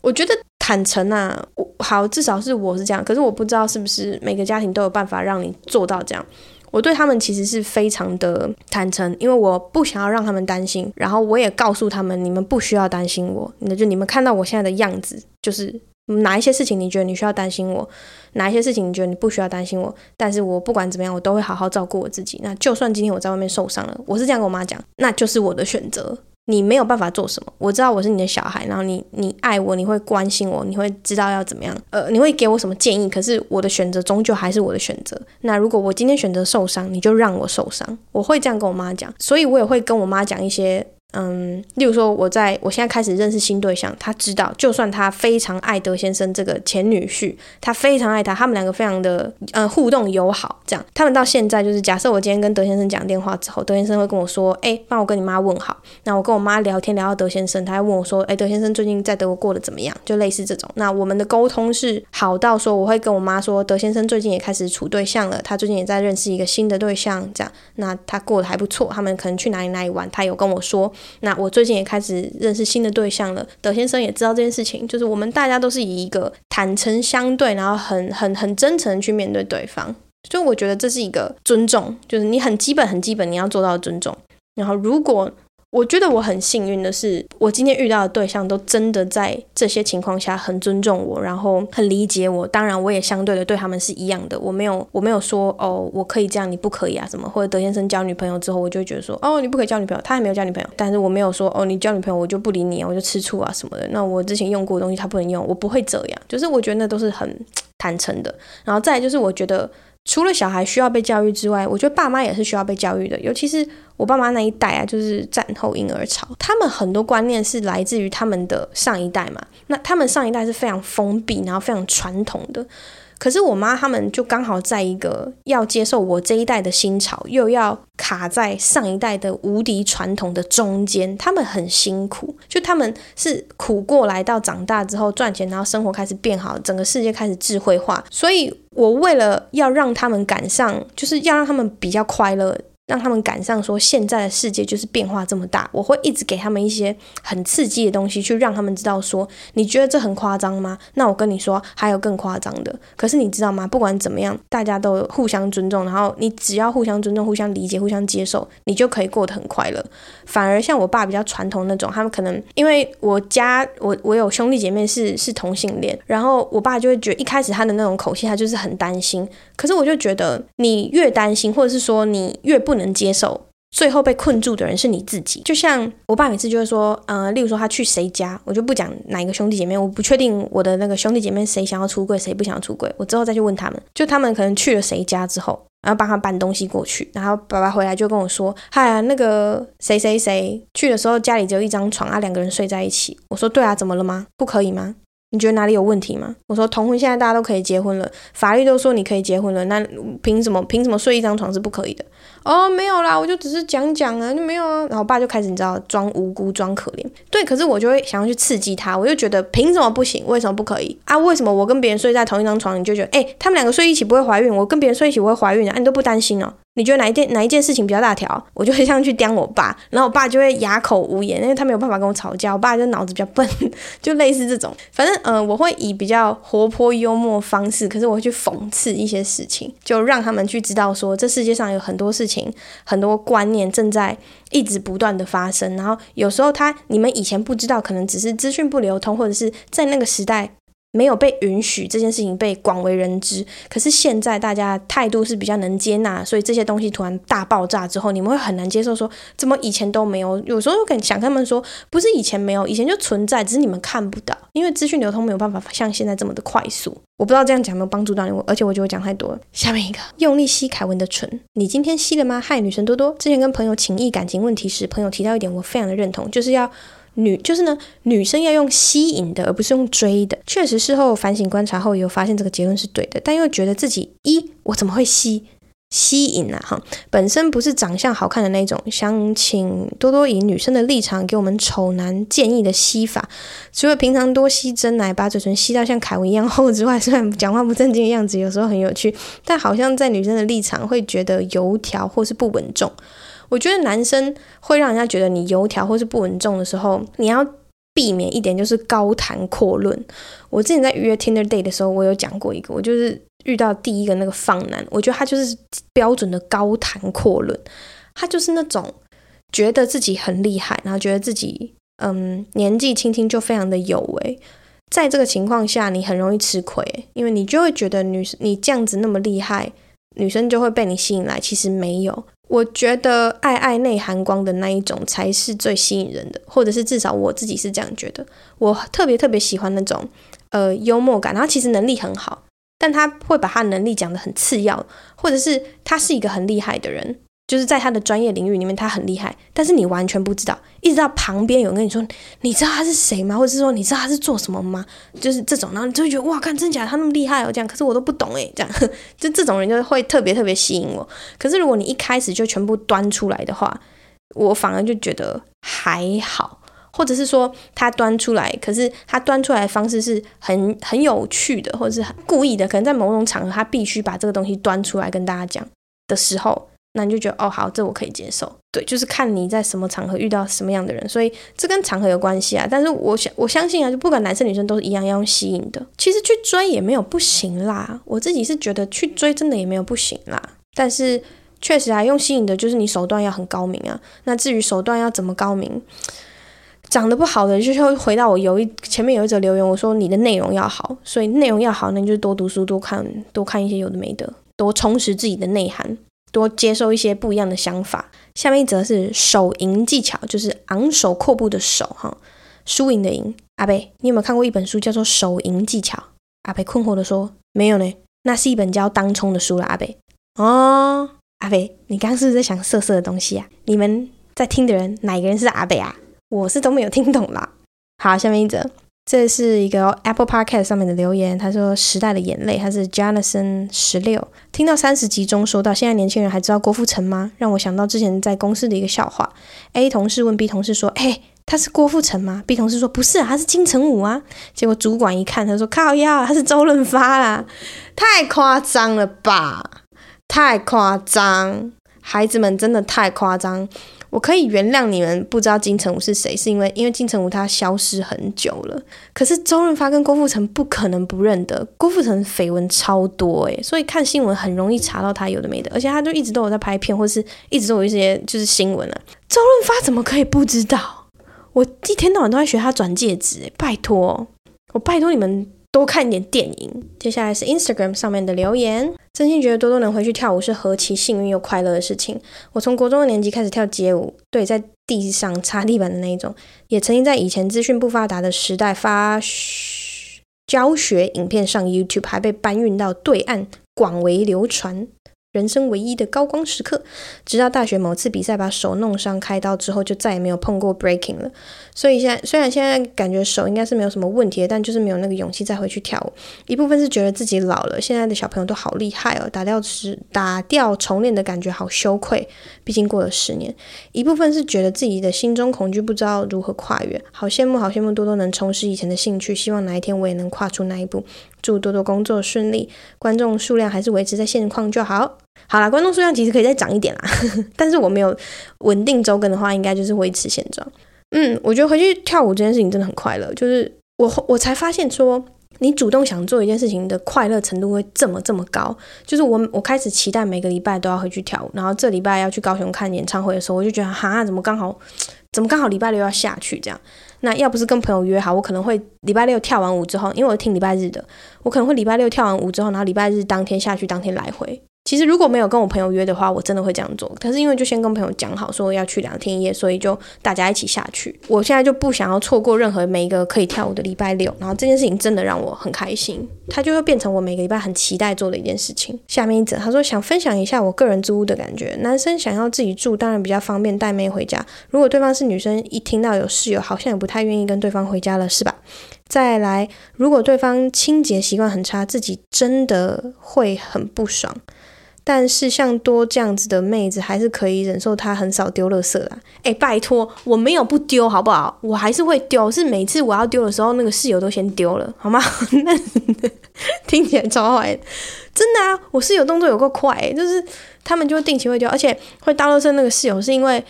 我觉得坦诚啊，好，至少是我是这样，可是我不知道是不是每个家庭都有办法让你做到这样。我对他们其实是非常的坦诚，因为我不想要让他们担心，然后我也告诉他们，你们不需要担心我，那就你们看到我现在的样子，就是哪一些事情你觉得你需要担心我，哪一些事情你觉得你不需要担心我，但是我不管怎么样，我都会好好照顾我自己。那就算今天我在外面受伤了，我是这样跟我妈讲，那就是我的选择。你没有办法做什么，我知道我是你的小孩，然后你你爱我，你会关心我，你会知道要怎么样，呃，你会给我什么建议？可是我的选择终究还是我的选择。那如果我今天选择受伤，你就让我受伤，我会这样跟我妈讲，所以我也会跟我妈讲一些。嗯，例如说，我在我现在开始认识新对象，他知道，就算他非常爱德先生这个前女婿，他非常爱他，他们两个非常的呃互动友好，这样，他们到现在就是，假设我今天跟德先生讲电话之后，德先生会跟我说，哎，帮我跟你妈问好。那我跟我妈聊天聊到德先生，他还问我说，哎，德先生最近在德国过得怎么样？就类似这种。那我们的沟通是好到说，我会跟我妈说，德先生最近也开始处对象了，他最近也在认识一个新的对象，这样，那他过得还不错，他们可能去哪里哪里玩，他有跟我说。那我最近也开始认识新的对象了，德先生也知道这件事情，就是我们大家都是以一个坦诚相对，然后很很很真诚去面对对方，所以我觉得这是一个尊重，就是你很基本很基本你要做到的尊重，然后如果。我觉得我很幸运的是，我今天遇到的对象都真的在这些情况下很尊重我，然后很理解我。当然，我也相对的对他们是一样的。我没有，我没有说哦，我可以这样，你不可以啊，什么？或者德先生交女朋友之后，我就觉得说，哦，你不可以交女朋友，他还没有交女朋友。但是我没有说，哦，你交女朋友我就不理你啊，我就吃醋啊什么的。那我之前用过的东西他不能用，我不会这样。就是我觉得那都是很 坦诚的。然后再就是我觉得。除了小孩需要被教育之外，我觉得爸妈也是需要被教育的。尤其是我爸妈那一代啊，就是战后婴儿潮，他们很多观念是来自于他们的上一代嘛。那他们上一代是非常封闭，然后非常传统的。可是我妈他们就刚好在一个要接受我这一代的新潮，又要卡在上一代的无敌传统的中间，他们很辛苦，就他们是苦过来到长大之后赚钱，然后生活开始变好，整个世界开始智慧化，所以我为了要让他们赶上，就是要让他们比较快乐。让他们赶上说现在的世界就是变化这么大，我会一直给他们一些很刺激的东西，去让他们知道说，你觉得这很夸张吗？那我跟你说，还有更夸张的。可是你知道吗？不管怎么样，大家都互相尊重，然后你只要互相尊重、互相理解、互相接受，你就可以过得很快乐。反而像我爸比较传统那种，他们可能因为我家我我有兄弟姐妹是是同性恋，然后我爸就会觉得一开始他的那种口气，他就是很担心。可是我就觉得，你越担心，或者是说你越不能接受，最后被困住的人是你自己。就像我爸每次就会说，呃，例如说他去谁家，我就不讲哪一个兄弟姐妹，我不确定我的那个兄弟姐妹谁想要出柜，谁不想要出柜，我之后再去问他们。就他们可能去了谁家之后，然后帮他搬东西过去，然后爸爸回来就跟我说，嗨啊，那个谁谁谁去的时候家里只有一张床啊，两个人睡在一起。我说对啊，怎么了吗？不可以吗？你觉得哪里有问题吗？我说同婚现在大家都可以结婚了，法律都说你可以结婚了，那凭什么凭什么睡一张床是不可以的？哦，没有啦，我就只是讲讲啊，就没有啊。然后我爸就开始你知道装无辜装可怜，对，可是我就会想要去刺激他，我就觉得凭什么不行？为什么不可以啊？为什么我跟别人睡在同一张床，你就觉得哎，他们两个睡一起不会怀孕，我跟别人睡一起我会怀孕啊？你都不担心哦？你觉得哪一件哪一件事情比较大条？我就会这样去刁我爸，然后我爸就会哑口无言，因为他没有办法跟我吵架。我爸就脑子比较笨，就类似这种。反正嗯、呃，我会以比较活泼幽默方式，可是我会去讽刺一些事情，就让他们去知道说，这世界上有很多事情、很多观念正在一直不断的发生。然后有时候他你们以前不知道，可能只是资讯不流通，或者是在那个时代。没有被允许这件事情被广为人知，可是现在大家态度是比较能接纳，所以这些东西突然大爆炸之后，你们会很难接受说，怎么以前都没有？有时候我想跟他们说，不是以前没有，以前就存在，只是你们看不到，因为资讯流通没有办法像现在这么的快速。我不知道这样讲有没有帮助到你，而且我觉得我讲太多了。下面一个，用力吸凯文的唇，你今天吸了吗？嗨，女神多多，之前跟朋友情谊感情问题时，朋友提到一点，我非常的认同，就是要。女就是呢，女生要用吸引的，而不是用追的。确实，事后反省观察后，有发现这个结论是对的，但又觉得自己一，我怎么会吸？吸引啊，哈，本身不是长相好看的那种，想请多多以女生的立场给我们丑男建议的吸法。除了平常多吸真奶，把嘴唇吸到像凯文一样厚之外，虽然讲话不正经的样子有时候很有趣，但好像在女生的立场会觉得油条或是不稳重。我觉得男生会让人家觉得你油条或是不稳重的时候，你要避免一点就是高谈阔论。我之前在约 Tinder Day 的时候，我有讲过一个，我就是。遇到第一个那个放男，我觉得他就是标准的高谈阔论，他就是那种觉得自己很厉害，然后觉得自己嗯年纪轻轻就非常的有为，在这个情况下你很容易吃亏，因为你就会觉得女生你这样子那么厉害，女生就会被你吸引来，其实没有，我觉得爱爱内涵光的那一种才是最吸引人的，或者是至少我自己是这样觉得，我特别特别喜欢那种呃幽默感，然后其实能力很好。但他会把他能力讲的很次要，或者是他是一个很厉害的人，就是在他的专业领域里面他很厉害，但是你完全不知道，一直到旁边有人跟你说，你知道他是谁吗？或者是说你知道他是做什么吗？就是这种，然后你就会觉得哇，看真假他那么厉害哦，这样，可是我都不懂诶，这样，就这种人就会特别特别吸引我。可是如果你一开始就全部端出来的话，我反而就觉得还好。或者是说他端出来，可是他端出来的方式是很很有趣的，或者是故意的。可能在某种场合，他必须把这个东西端出来跟大家讲的时候，那你就觉得哦，好，这我可以接受。对，就是看你在什么场合遇到什么样的人，所以这跟场合有关系啊。但是我想我相信啊，就不管男生女生都是一样要用吸引的。其实去追也没有不行啦，我自己是觉得去追真的也没有不行啦。但是确实啊，用吸引的就是你手段要很高明啊。那至于手段要怎么高明？长得不好的，就会回到我有一前面有一则留言，我说你的内容要好，所以内容要好，那你就多读书，多看多看一些有的没的，多充实自己的内涵，多接受一些不一样的想法。下面一则是手淫技巧，就是昂首阔步的手哈，输赢的赢。阿北，你有没有看过一本书叫做《手淫技巧》？阿北困惑的说没有呢，那是一本教当冲的书了。阿北哦，阿北，你刚刚是不是在想色色的东西啊？你们在听的人哪一个人是阿北啊？我是都没有听懂啦。好，下面一则，这是一个 Apple Podcast 上面的留言，他说：“时代的眼泪。”他是 Jonathan 十六，听到三十集中说到现在年轻人还知道郭富城吗？让我想到之前在公司的一个笑话。A 同事问 B 同事说：“哎，他是郭富城吗？”B 同事说：“不是啊，他是金城武啊。”结果主管一看，他说：“靠腰，他是周润发啦，太夸张了吧，太夸张，孩子们真的太夸张。”我可以原谅你们不知道金城武是谁，是因为因为金城武他消失很久了。可是周润发跟郭富城不可能不认得，郭富城绯闻超多诶，所以看新闻很容易查到他有的没的，而且他就一直都有在拍片，或是一直都有一些就是新闻啊。周润发怎么可以不知道？我一天到晚都在学他转戒指，诶，拜托，我拜托你们。多看点电影。接下来是 Instagram 上面的留言，真心觉得多多能回去跳舞是何其幸运又快乐的事情。我从国中的年级开始跳街舞，对，在地上擦地板的那一种，也曾经在以前资讯不发达的时代发教学影片上 YouTube，还被搬运到对岸广为流传。人生唯一的高光时刻，直到大学某次比赛把手弄伤开刀之后，就再也没有碰过 breaking 了。所以现在虽然现在感觉手应该是没有什么问题，但就是没有那个勇气再回去跳舞。一部分是觉得自己老了，现在的小朋友都好厉害哦，打掉是打掉重练的感觉好羞愧，毕竟过了十年。一部分是觉得自己的心中恐惧不知道如何跨越，好羡慕好羡慕多多能重拾以前的兴趣，希望哪一天我也能跨出那一步。祝多多工作顺利，观众数量还是维持在现况就好。好啦，观众数量其实可以再涨一点啦，但是我没有稳定周更的话，应该就是维持现状。嗯，我觉得回去跳舞这件事情真的很快乐，就是我我才发现说，你主动想做一件事情的快乐程度会这么这么高。就是我我开始期待每个礼拜都要回去跳舞，然后这礼拜要去高雄看演唱会的时候，我就觉得哈，怎么刚好怎么刚好礼拜六要下去这样？那要不是跟朋友约好，我可能会礼拜六跳完舞之后，因为我听礼拜日的，我可能会礼拜六跳完舞之后，然后礼拜日当天下去，当天来回。其实如果没有跟我朋友约的话，我真的会这样做。可是因为就先跟朋友讲好说要去两天一夜，所以就大家一起下去。我现在就不想要错过任何每一个可以跳舞的礼拜六。然后这件事情真的让我很开心，它就会变成我每个礼拜很期待做的一件事情。下面一则他说想分享一下我个人租屋的感觉。男生想要自己住，当然比较方便带妹回家。如果对方是女生，一听到有室友，好像也不太愿意跟对方回家了，是吧？再来，如果对方清洁习惯很差，自己真的会很不爽。但是像多这样子的妹子，还是可以忍受她很少丢乐色啦。哎，拜托，我没有不丢，好不好？我还是会丢，是每次我要丢的时候，那个室友都先丢了，好吗？那 听起来超坏，真的啊！我室友动作有够快，就是他们就定期会丢，而且会倒垃圾那个室友是因为。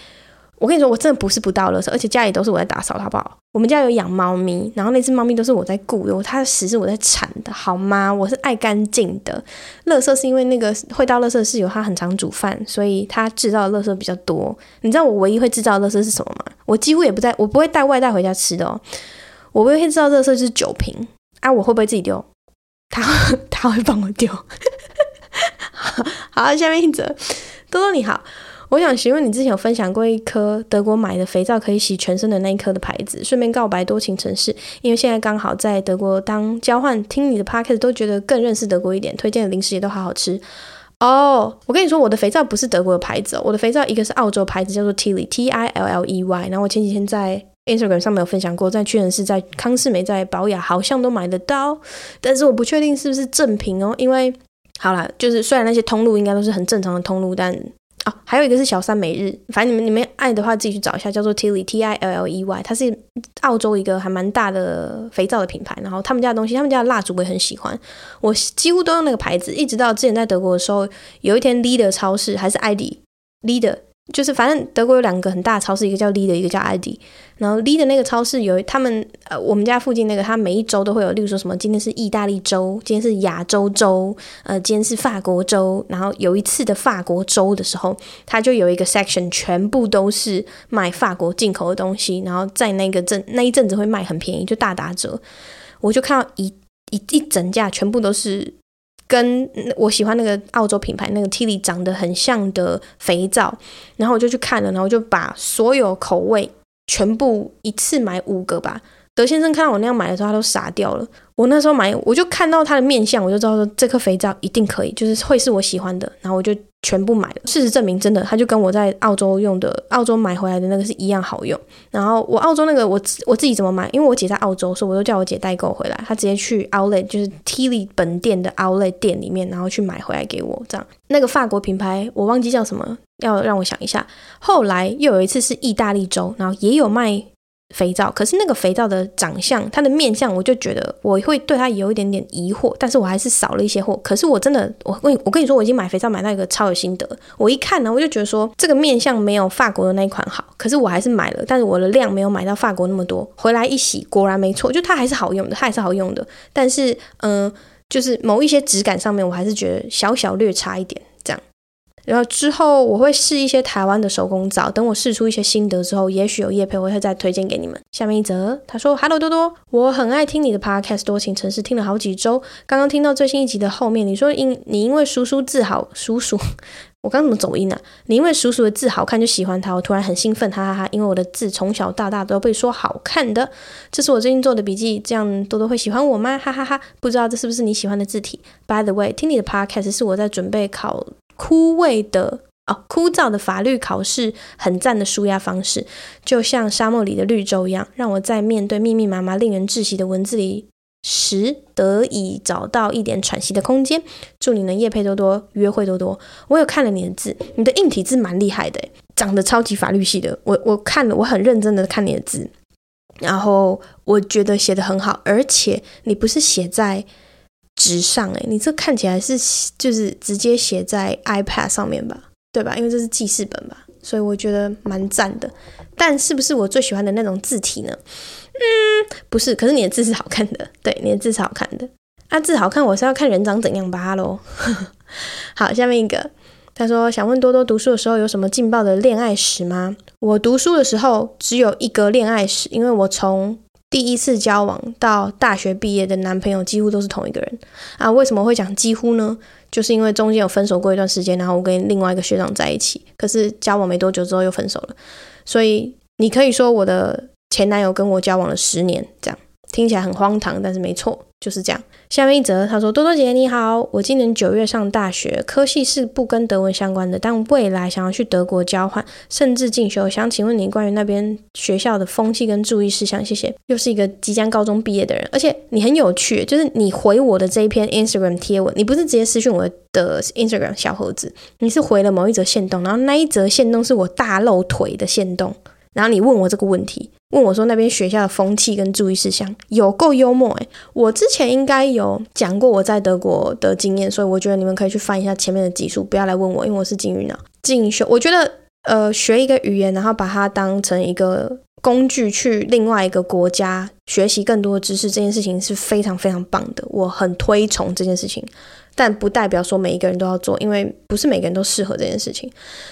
我跟你说，我真的不是不倒垃圾，而且家里都是我在打扫，好不好？我们家有养猫咪，然后那只猫咪都是我在顾的，它的屎是我在铲的，好吗？我是爱干净的。垃圾是因为那个会倒垃圾的室友，他很常煮饭，所以他制造的垃圾比较多。你知道我唯一会制造的垃圾是什么吗？我几乎也不在，我不会带外带回家吃的哦。我唯一会制造垃圾就是酒瓶啊，我会不会自己丢？他他会帮我丢。好，下面一则，多多你好。我想询问你之前有分享过一颗德国买的肥皂可以洗全身的那一颗的牌子，顺便告白多情城市，因为现在刚好在德国当交换，听你的 p o c a s t 都觉得更认识德国一点，推荐的零食也都好好吃。哦、我跟你说，我的肥皂不是德国的牌子哦，我的肥皂一个是澳洲牌子，叫做 Tilly T I L L E Y，然后我前几天在 Instagram 上面有分享过，在屈臣氏、在康是美、在宝雅好像都买得到，但是我不确定是不是正品哦，因为好啦，就是虽然那些通路应该都是很正常的通路，但。啊，还有一个是小三每日，反正你们你们爱的话自己去找一下，叫做 Tilly T I L L E Y，它是澳洲一个还蛮大的肥皂的品牌。然后他们家的东西，他们家的蜡烛我也很喜欢，我几乎都用那个牌子。一直到之前在德国的时候，有一天 Leader 超市还是 ID Leader。就是反正德国有两个很大的超市，一个叫 Lidl，一个叫 ID。然后 Lidl 那个超市有他们呃，我们家附近那个，它每一周都会有，例如说什么今天是意大利周，今天是亚洲周，呃，今天是法国周。然后有一次的法国周的时候，它就有一个 section，全部都是卖法国进口的东西。然后在那个阵那一阵子会卖很便宜，就大打折。我就看到一一一整架，全部都是。跟我喜欢那个澳洲品牌那个 Tilly 长得很像的肥皂，然后我就去看了，然后就把所有口味全部一次买五个吧。德先生看到我那样买的时候，他都傻掉了。我那时候买，我就看到他的面相，我就知道说这颗肥皂一定可以，就是会是我喜欢的。然后我就全部买了。事实证明，真的，它就跟我在澳洲用的、澳洲买回来的那个是一样好用。然后我澳洲那个，我我自己怎么买？因为我姐在澳洲，所以我都叫我姐代购回来。她直接去 Outlet，就是 Tilly 本店的 Outlet 店里面，然后去买回来给我。这样，那个法国品牌我忘记叫什么，要让我想一下。后来又有一次是意大利州，然后也有卖。肥皂，可是那个肥皂的长相，它的面相，我就觉得我会对它有一点点疑惑，但是我还是少了一些货。可是我真的，我我我跟你说，我已经买肥皂买到一个超有心得。我一看呢，我就觉得说这个面相没有法国的那一款好，可是我还是买了，但是我的量没有买到法国那么多。回来一洗，果然没错，就它还是好用的，它还是好用的。但是，嗯、就是某一些质感上面，我还是觉得小小略差一点。然后之后我会试一些台湾的手工皂，等我试出一些心得之后，也许有业配我会再推荐给你们。下面一则，他说：“Hello 多多，我很爱听你的 Podcast，多情城市听了好几周，刚刚听到最新一集的后面，你说因你因为叔叔字好，叔叔，我刚怎么走音呢、啊？你因为叔叔的字好看就喜欢他，我突然很兴奋，哈哈哈！因为我的字从小到大都被说好看的，这是我最近做的笔记，这样多多会喜欢我吗？哈哈哈！不知道这是不是你喜欢的字体？By the way，听你的 Podcast 是我在准备考。”枯萎的哦，枯燥的法律考试，很赞的舒压方式，就像沙漠里的绿洲一样，让我在面对密密麻麻、令人窒息的文字里时，得以找到一点喘息的空间。祝你能夜配多多，约会多多。我有看了你的字，你的硬体字蛮厉害的，长得超级法律系的。我我看了，我很认真的看你的字，然后我觉得写得很好，而且你不是写在。纸上诶，你这看起来是就是直接写在 iPad 上面吧，对吧？因为这是记事本吧，所以我觉得蛮赞的。但是不是我最喜欢的那种字体呢？嗯，不是。可是你的字是好看的，对，你的字是好看的。啊，字好看，我是要看人长怎样吧喽。好，下面一个，他说想问多多读书的时候有什么劲爆的恋爱史吗？我读书的时候只有一个恋爱史，因为我从第一次交往到大学毕业的男朋友几乎都是同一个人啊？为什么会讲几乎呢？就是因为中间有分手过一段时间，然后我跟另外一个学长在一起，可是交往没多久之后又分手了。所以你可以说我的前男友跟我交往了十年，这样听起来很荒唐，但是没错，就是这样。下面一则，他说：“多多姐你好，我今年九月上大学，科系是不跟德文相关的，但未来想要去德国交换，甚至进修。想请问你关于那边学校的风气跟注意事项，谢谢。”又是一个即将高中毕业的人，而且你很有趣，就是你回我的这一篇 Instagram 贴文，你不是直接私讯我的 Instagram 小盒子，你是回了某一则线动，然后那一则线动是我大露腿的线动，然后你问我这个问题。问我说那边学校的风气跟注意事项有够幽默诶，我之前应该有讲过我在德国的经验，所以我觉得你们可以去翻一下前面的集数，不要来问我，因为我是金鱼脑。进修，我觉得呃学一个语言，然后把它当成一个工具去另外一个国家学习更多的知识，这件事情是非常非常棒的，我很推崇这件事情。但不代表说每一个人都要做，因为不是每个人都适合这件事情。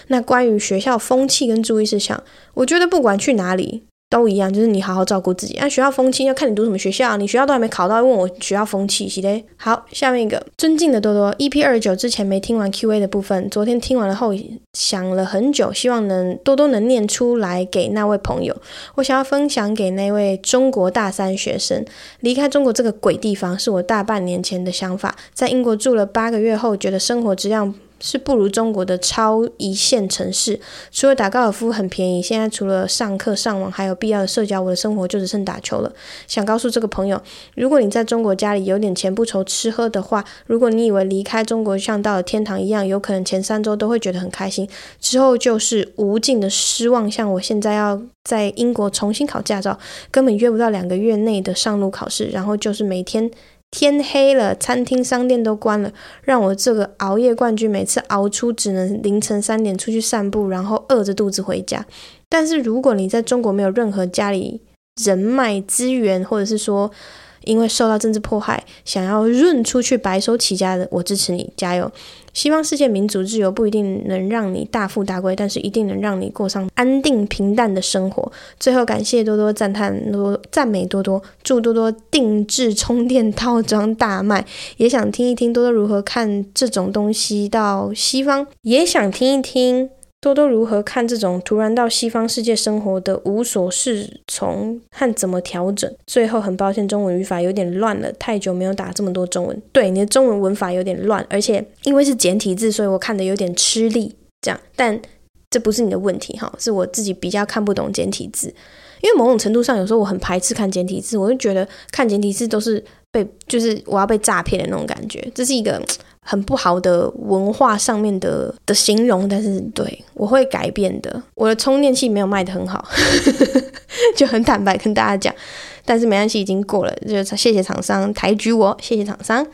那关于学校风气跟注意事项，我觉得不管去哪里。都一样，就是你好好照顾自己。那、啊、学校风气要看你读什么学校，你学校都还没考到，问我学校风气是的。好，下面一个尊敬的多多，EP 二十九之前没听完 QA 的部分，昨天听完了后想了很久，希望能多多能念出来给那位朋友。我想要分享给那位中国大三学生，离开中国这个鬼地方是我大半年前的想法，在英国住了八个月后，觉得生活质量。是不如中国的超一线城市，除了打高尔夫很便宜，现在除了上课上网还有必要的社交，我的生活就只剩打球了。想告诉这个朋友，如果你在中国家里有点钱不愁吃喝的话，如果你以为离开中国像到了天堂一样，有可能前三周都会觉得很开心，之后就是无尽的失望。像我现在要在英国重新考驾照，根本约不到两个月内的上路考试，然后就是每天。天黑了，餐厅、商店都关了，让我这个熬夜冠军每次熬出只能凌晨三点出去散步，然后饿着肚子回家。但是如果你在中国没有任何家里人脉资源，或者是说，因为受到政治迫害，想要润出去白手起家的，我支持你，加油！西方世界民主自由不一定能让你大富大贵，但是一定能让你过上安定平淡的生活。最后感谢多多赞叹多赞美多多，祝多多定制充电套装大卖。也想听一听多多如何看这种东西到西方，也想听一听。多多如何看这种突然到西方世界生活的无所适从和怎么调整？最后很抱歉，中文语法有点乱了，太久没有打这么多中文。对，你的中文文法有点乱，而且因为是简体字，所以我看的有点吃力。这样，但这不是你的问题哈，是我自己比较看不懂简体字。因为某种程度上，有时候我很排斥看简体字，我就觉得看简体字都是被，就是我要被诈骗的那种感觉，这是一个。很不好的文化上面的的形容，但是对，我会改变的。我的充电器没有卖得很好，就很坦白跟大家讲，但是没关系，已经过了，就谢谢厂商抬举我，谢谢厂商。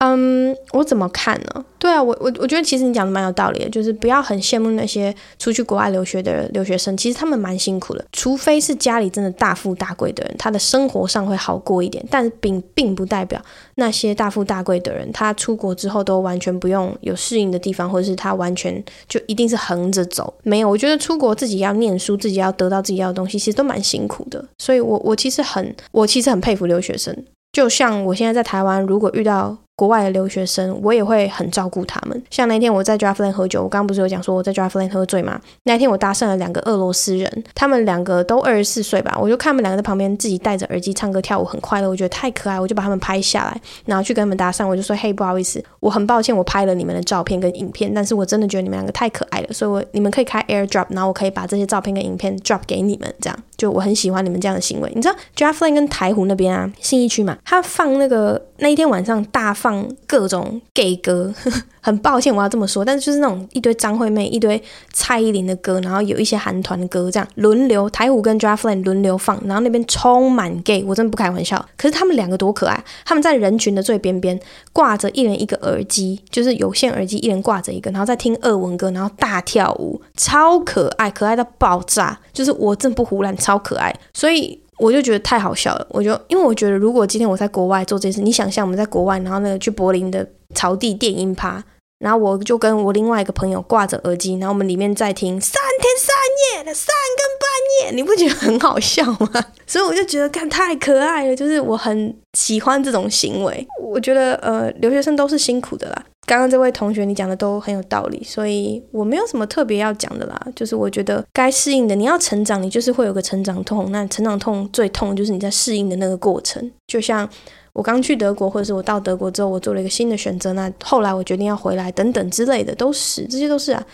嗯，我怎么看呢？对啊，我我我觉得其实你讲的蛮有道理的，就是不要很羡慕那些出去国外留学的留学生，其实他们蛮辛苦的。除非是家里真的大富大贵的人，他的生活上会好过一点，但并并不代表那些大富大贵的人，他出国之后都完全不用有适应的地方，或者是他完全就一定是横着走。没有，我觉得出国自己要念书，自己要得到自己要的东西，其实都蛮辛苦的。所以我我其实很我其实很佩服留学生，就像我现在在台湾，如果遇到。国外的留学生，我也会很照顾他们。像那天我在 Draftland 喝酒，我刚刚不是有讲说我在 Draftland 喝醉吗？那天我搭讪了两个俄罗斯人，他们两个都二十四岁吧，我就看他们两个在旁边自己戴着耳机唱歌跳舞，很快乐，我觉得太可爱，我就把他们拍下来，然后去跟他们搭讪，我就说：“嘿，不好意思，我很抱歉，我拍了你们的照片跟影片，但是我真的觉得你们两个太可爱了，所以我你们可以开 AirDrop，然后我可以把这些照片跟影片 drop 给你们，这样就我很喜欢你们这样的行为。你知道 Draftland 跟台湖那边啊，信义区嘛，他放那个那一天晚上大放放各种。gay 歌，很抱歉我要这么说，但是就是那种一堆张惠妹、一堆蔡依林的歌，然后有一些韩团的歌，这样轮流台虎跟 Draftland 轮流放，然后那边充满 gay，我真的不开玩笑。可是他们两个多可爱，他们在人群的最边边挂着一人一个耳机，就是有线耳机，一人挂着一个，然后在听俄文歌，然后大跳舞，超可爱，可爱到爆炸。就是我真不胡乱，超可爱，所以。我就觉得太好笑了，我就因为我觉得如果今天我在国外做这件事，你想象我们在国外，然后那个去柏林的草地电音趴，然后我就跟我另外一个朋友挂着耳机，然后我们里面在听三天三夜的三更半夜，你不觉得很好笑吗？所以我就觉得看太可爱了，就是我很喜欢这种行为。我觉得呃，留学生都是辛苦的啦。刚刚这位同学你讲的都很有道理，所以我没有什么特别要讲的啦。就是我觉得该适应的，你要成长，你就是会有个成长痛。那成长痛最痛就是你在适应的那个过程。就像我刚去德国，或者是我到德国之后，我做了一个新的选择。那后来我决定要回来，等等之类的，都是这些都是啊。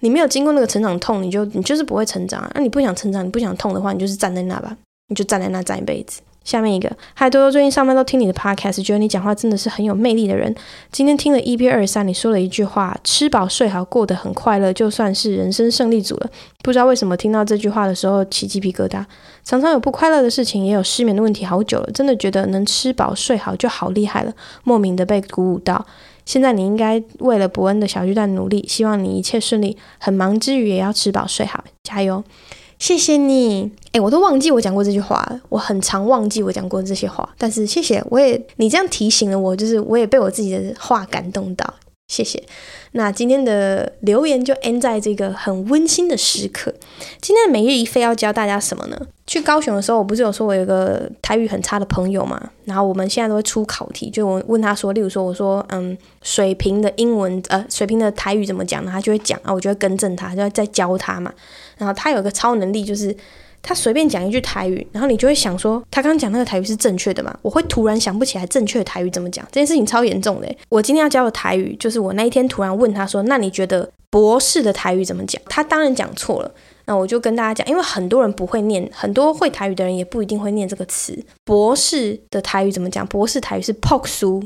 你没有经过那个成长痛，你就你就是不会成长啊。那你不想成长，你不想痛的话，你就是站在那吧，你就站在那站一辈子。下面一个，嗨多多，最近上班都听你的 podcast，觉得你讲话真的是很有魅力的人。今天听了 EP 二三，你说了一句话：吃饱睡好，过得很快乐，就算是人生胜利组了。不知道为什么听到这句话的时候起鸡皮疙瘩。常常有不快乐的事情，也有失眠的问题，好久了，真的觉得能吃饱睡好就好厉害了，莫名的被鼓舞到。现在你应该为了伯恩的小巨蛋努力，希望你一切顺利。很忙之余也要吃饱睡好，加油。谢谢你，哎，我都忘记我讲过这句话了。我很常忘记我讲过这些话，但是谢谢，我也你这样提醒了我，就是我也被我自己的话感动到。谢谢。那今天的留言就 end 在这个很温馨的时刻。今天的每日一非要教大家什么呢？去高雄的时候，我不是有说我有个台语很差的朋友嘛？然后我们现在都会出考题，就我问他说，例如说我说嗯，水平的英文呃，水平的台语怎么讲呢？他就会讲啊，我就会更正他，就会再教他嘛。然后他有个超能力就是。他随便讲一句台语，然后你就会想说，他刚刚讲那个台语是正确的吗？我会突然想不起来正确的台语怎么讲，这件事情超严重的。我今天要教的台语，就是我那一天突然问他说，那你觉得博士的台语怎么讲？他当然讲错了。那我就跟大家讲，因为很多人不会念，很多会台语的人也不一定会念这个词。博士的台语怎么讲？博士台语是 “pok su”。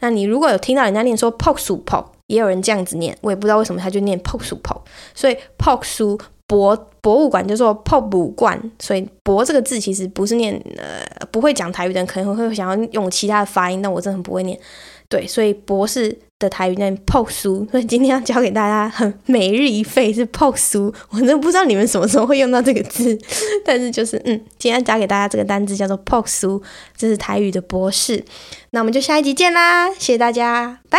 那你如果有听到人家念说 “pok su pok”，也有人这样子念，我也不知道为什么他就念 “pok su pok”。所以 “pok su”。博博物馆就说博物馆，所以博这个字其实不是念呃，不会讲台语的人可能会想要用其他的发音，但我真的很不会念。对，所以博士的台语念泡书，所以今天要教给大家很每日一废是泡书，我真的不知道你们什么时候会用到这个字，但是就是嗯，今天要教给大家这个单字叫做泡书，这是台语的博士。那我们就下一集见啦，谢谢大家，拜。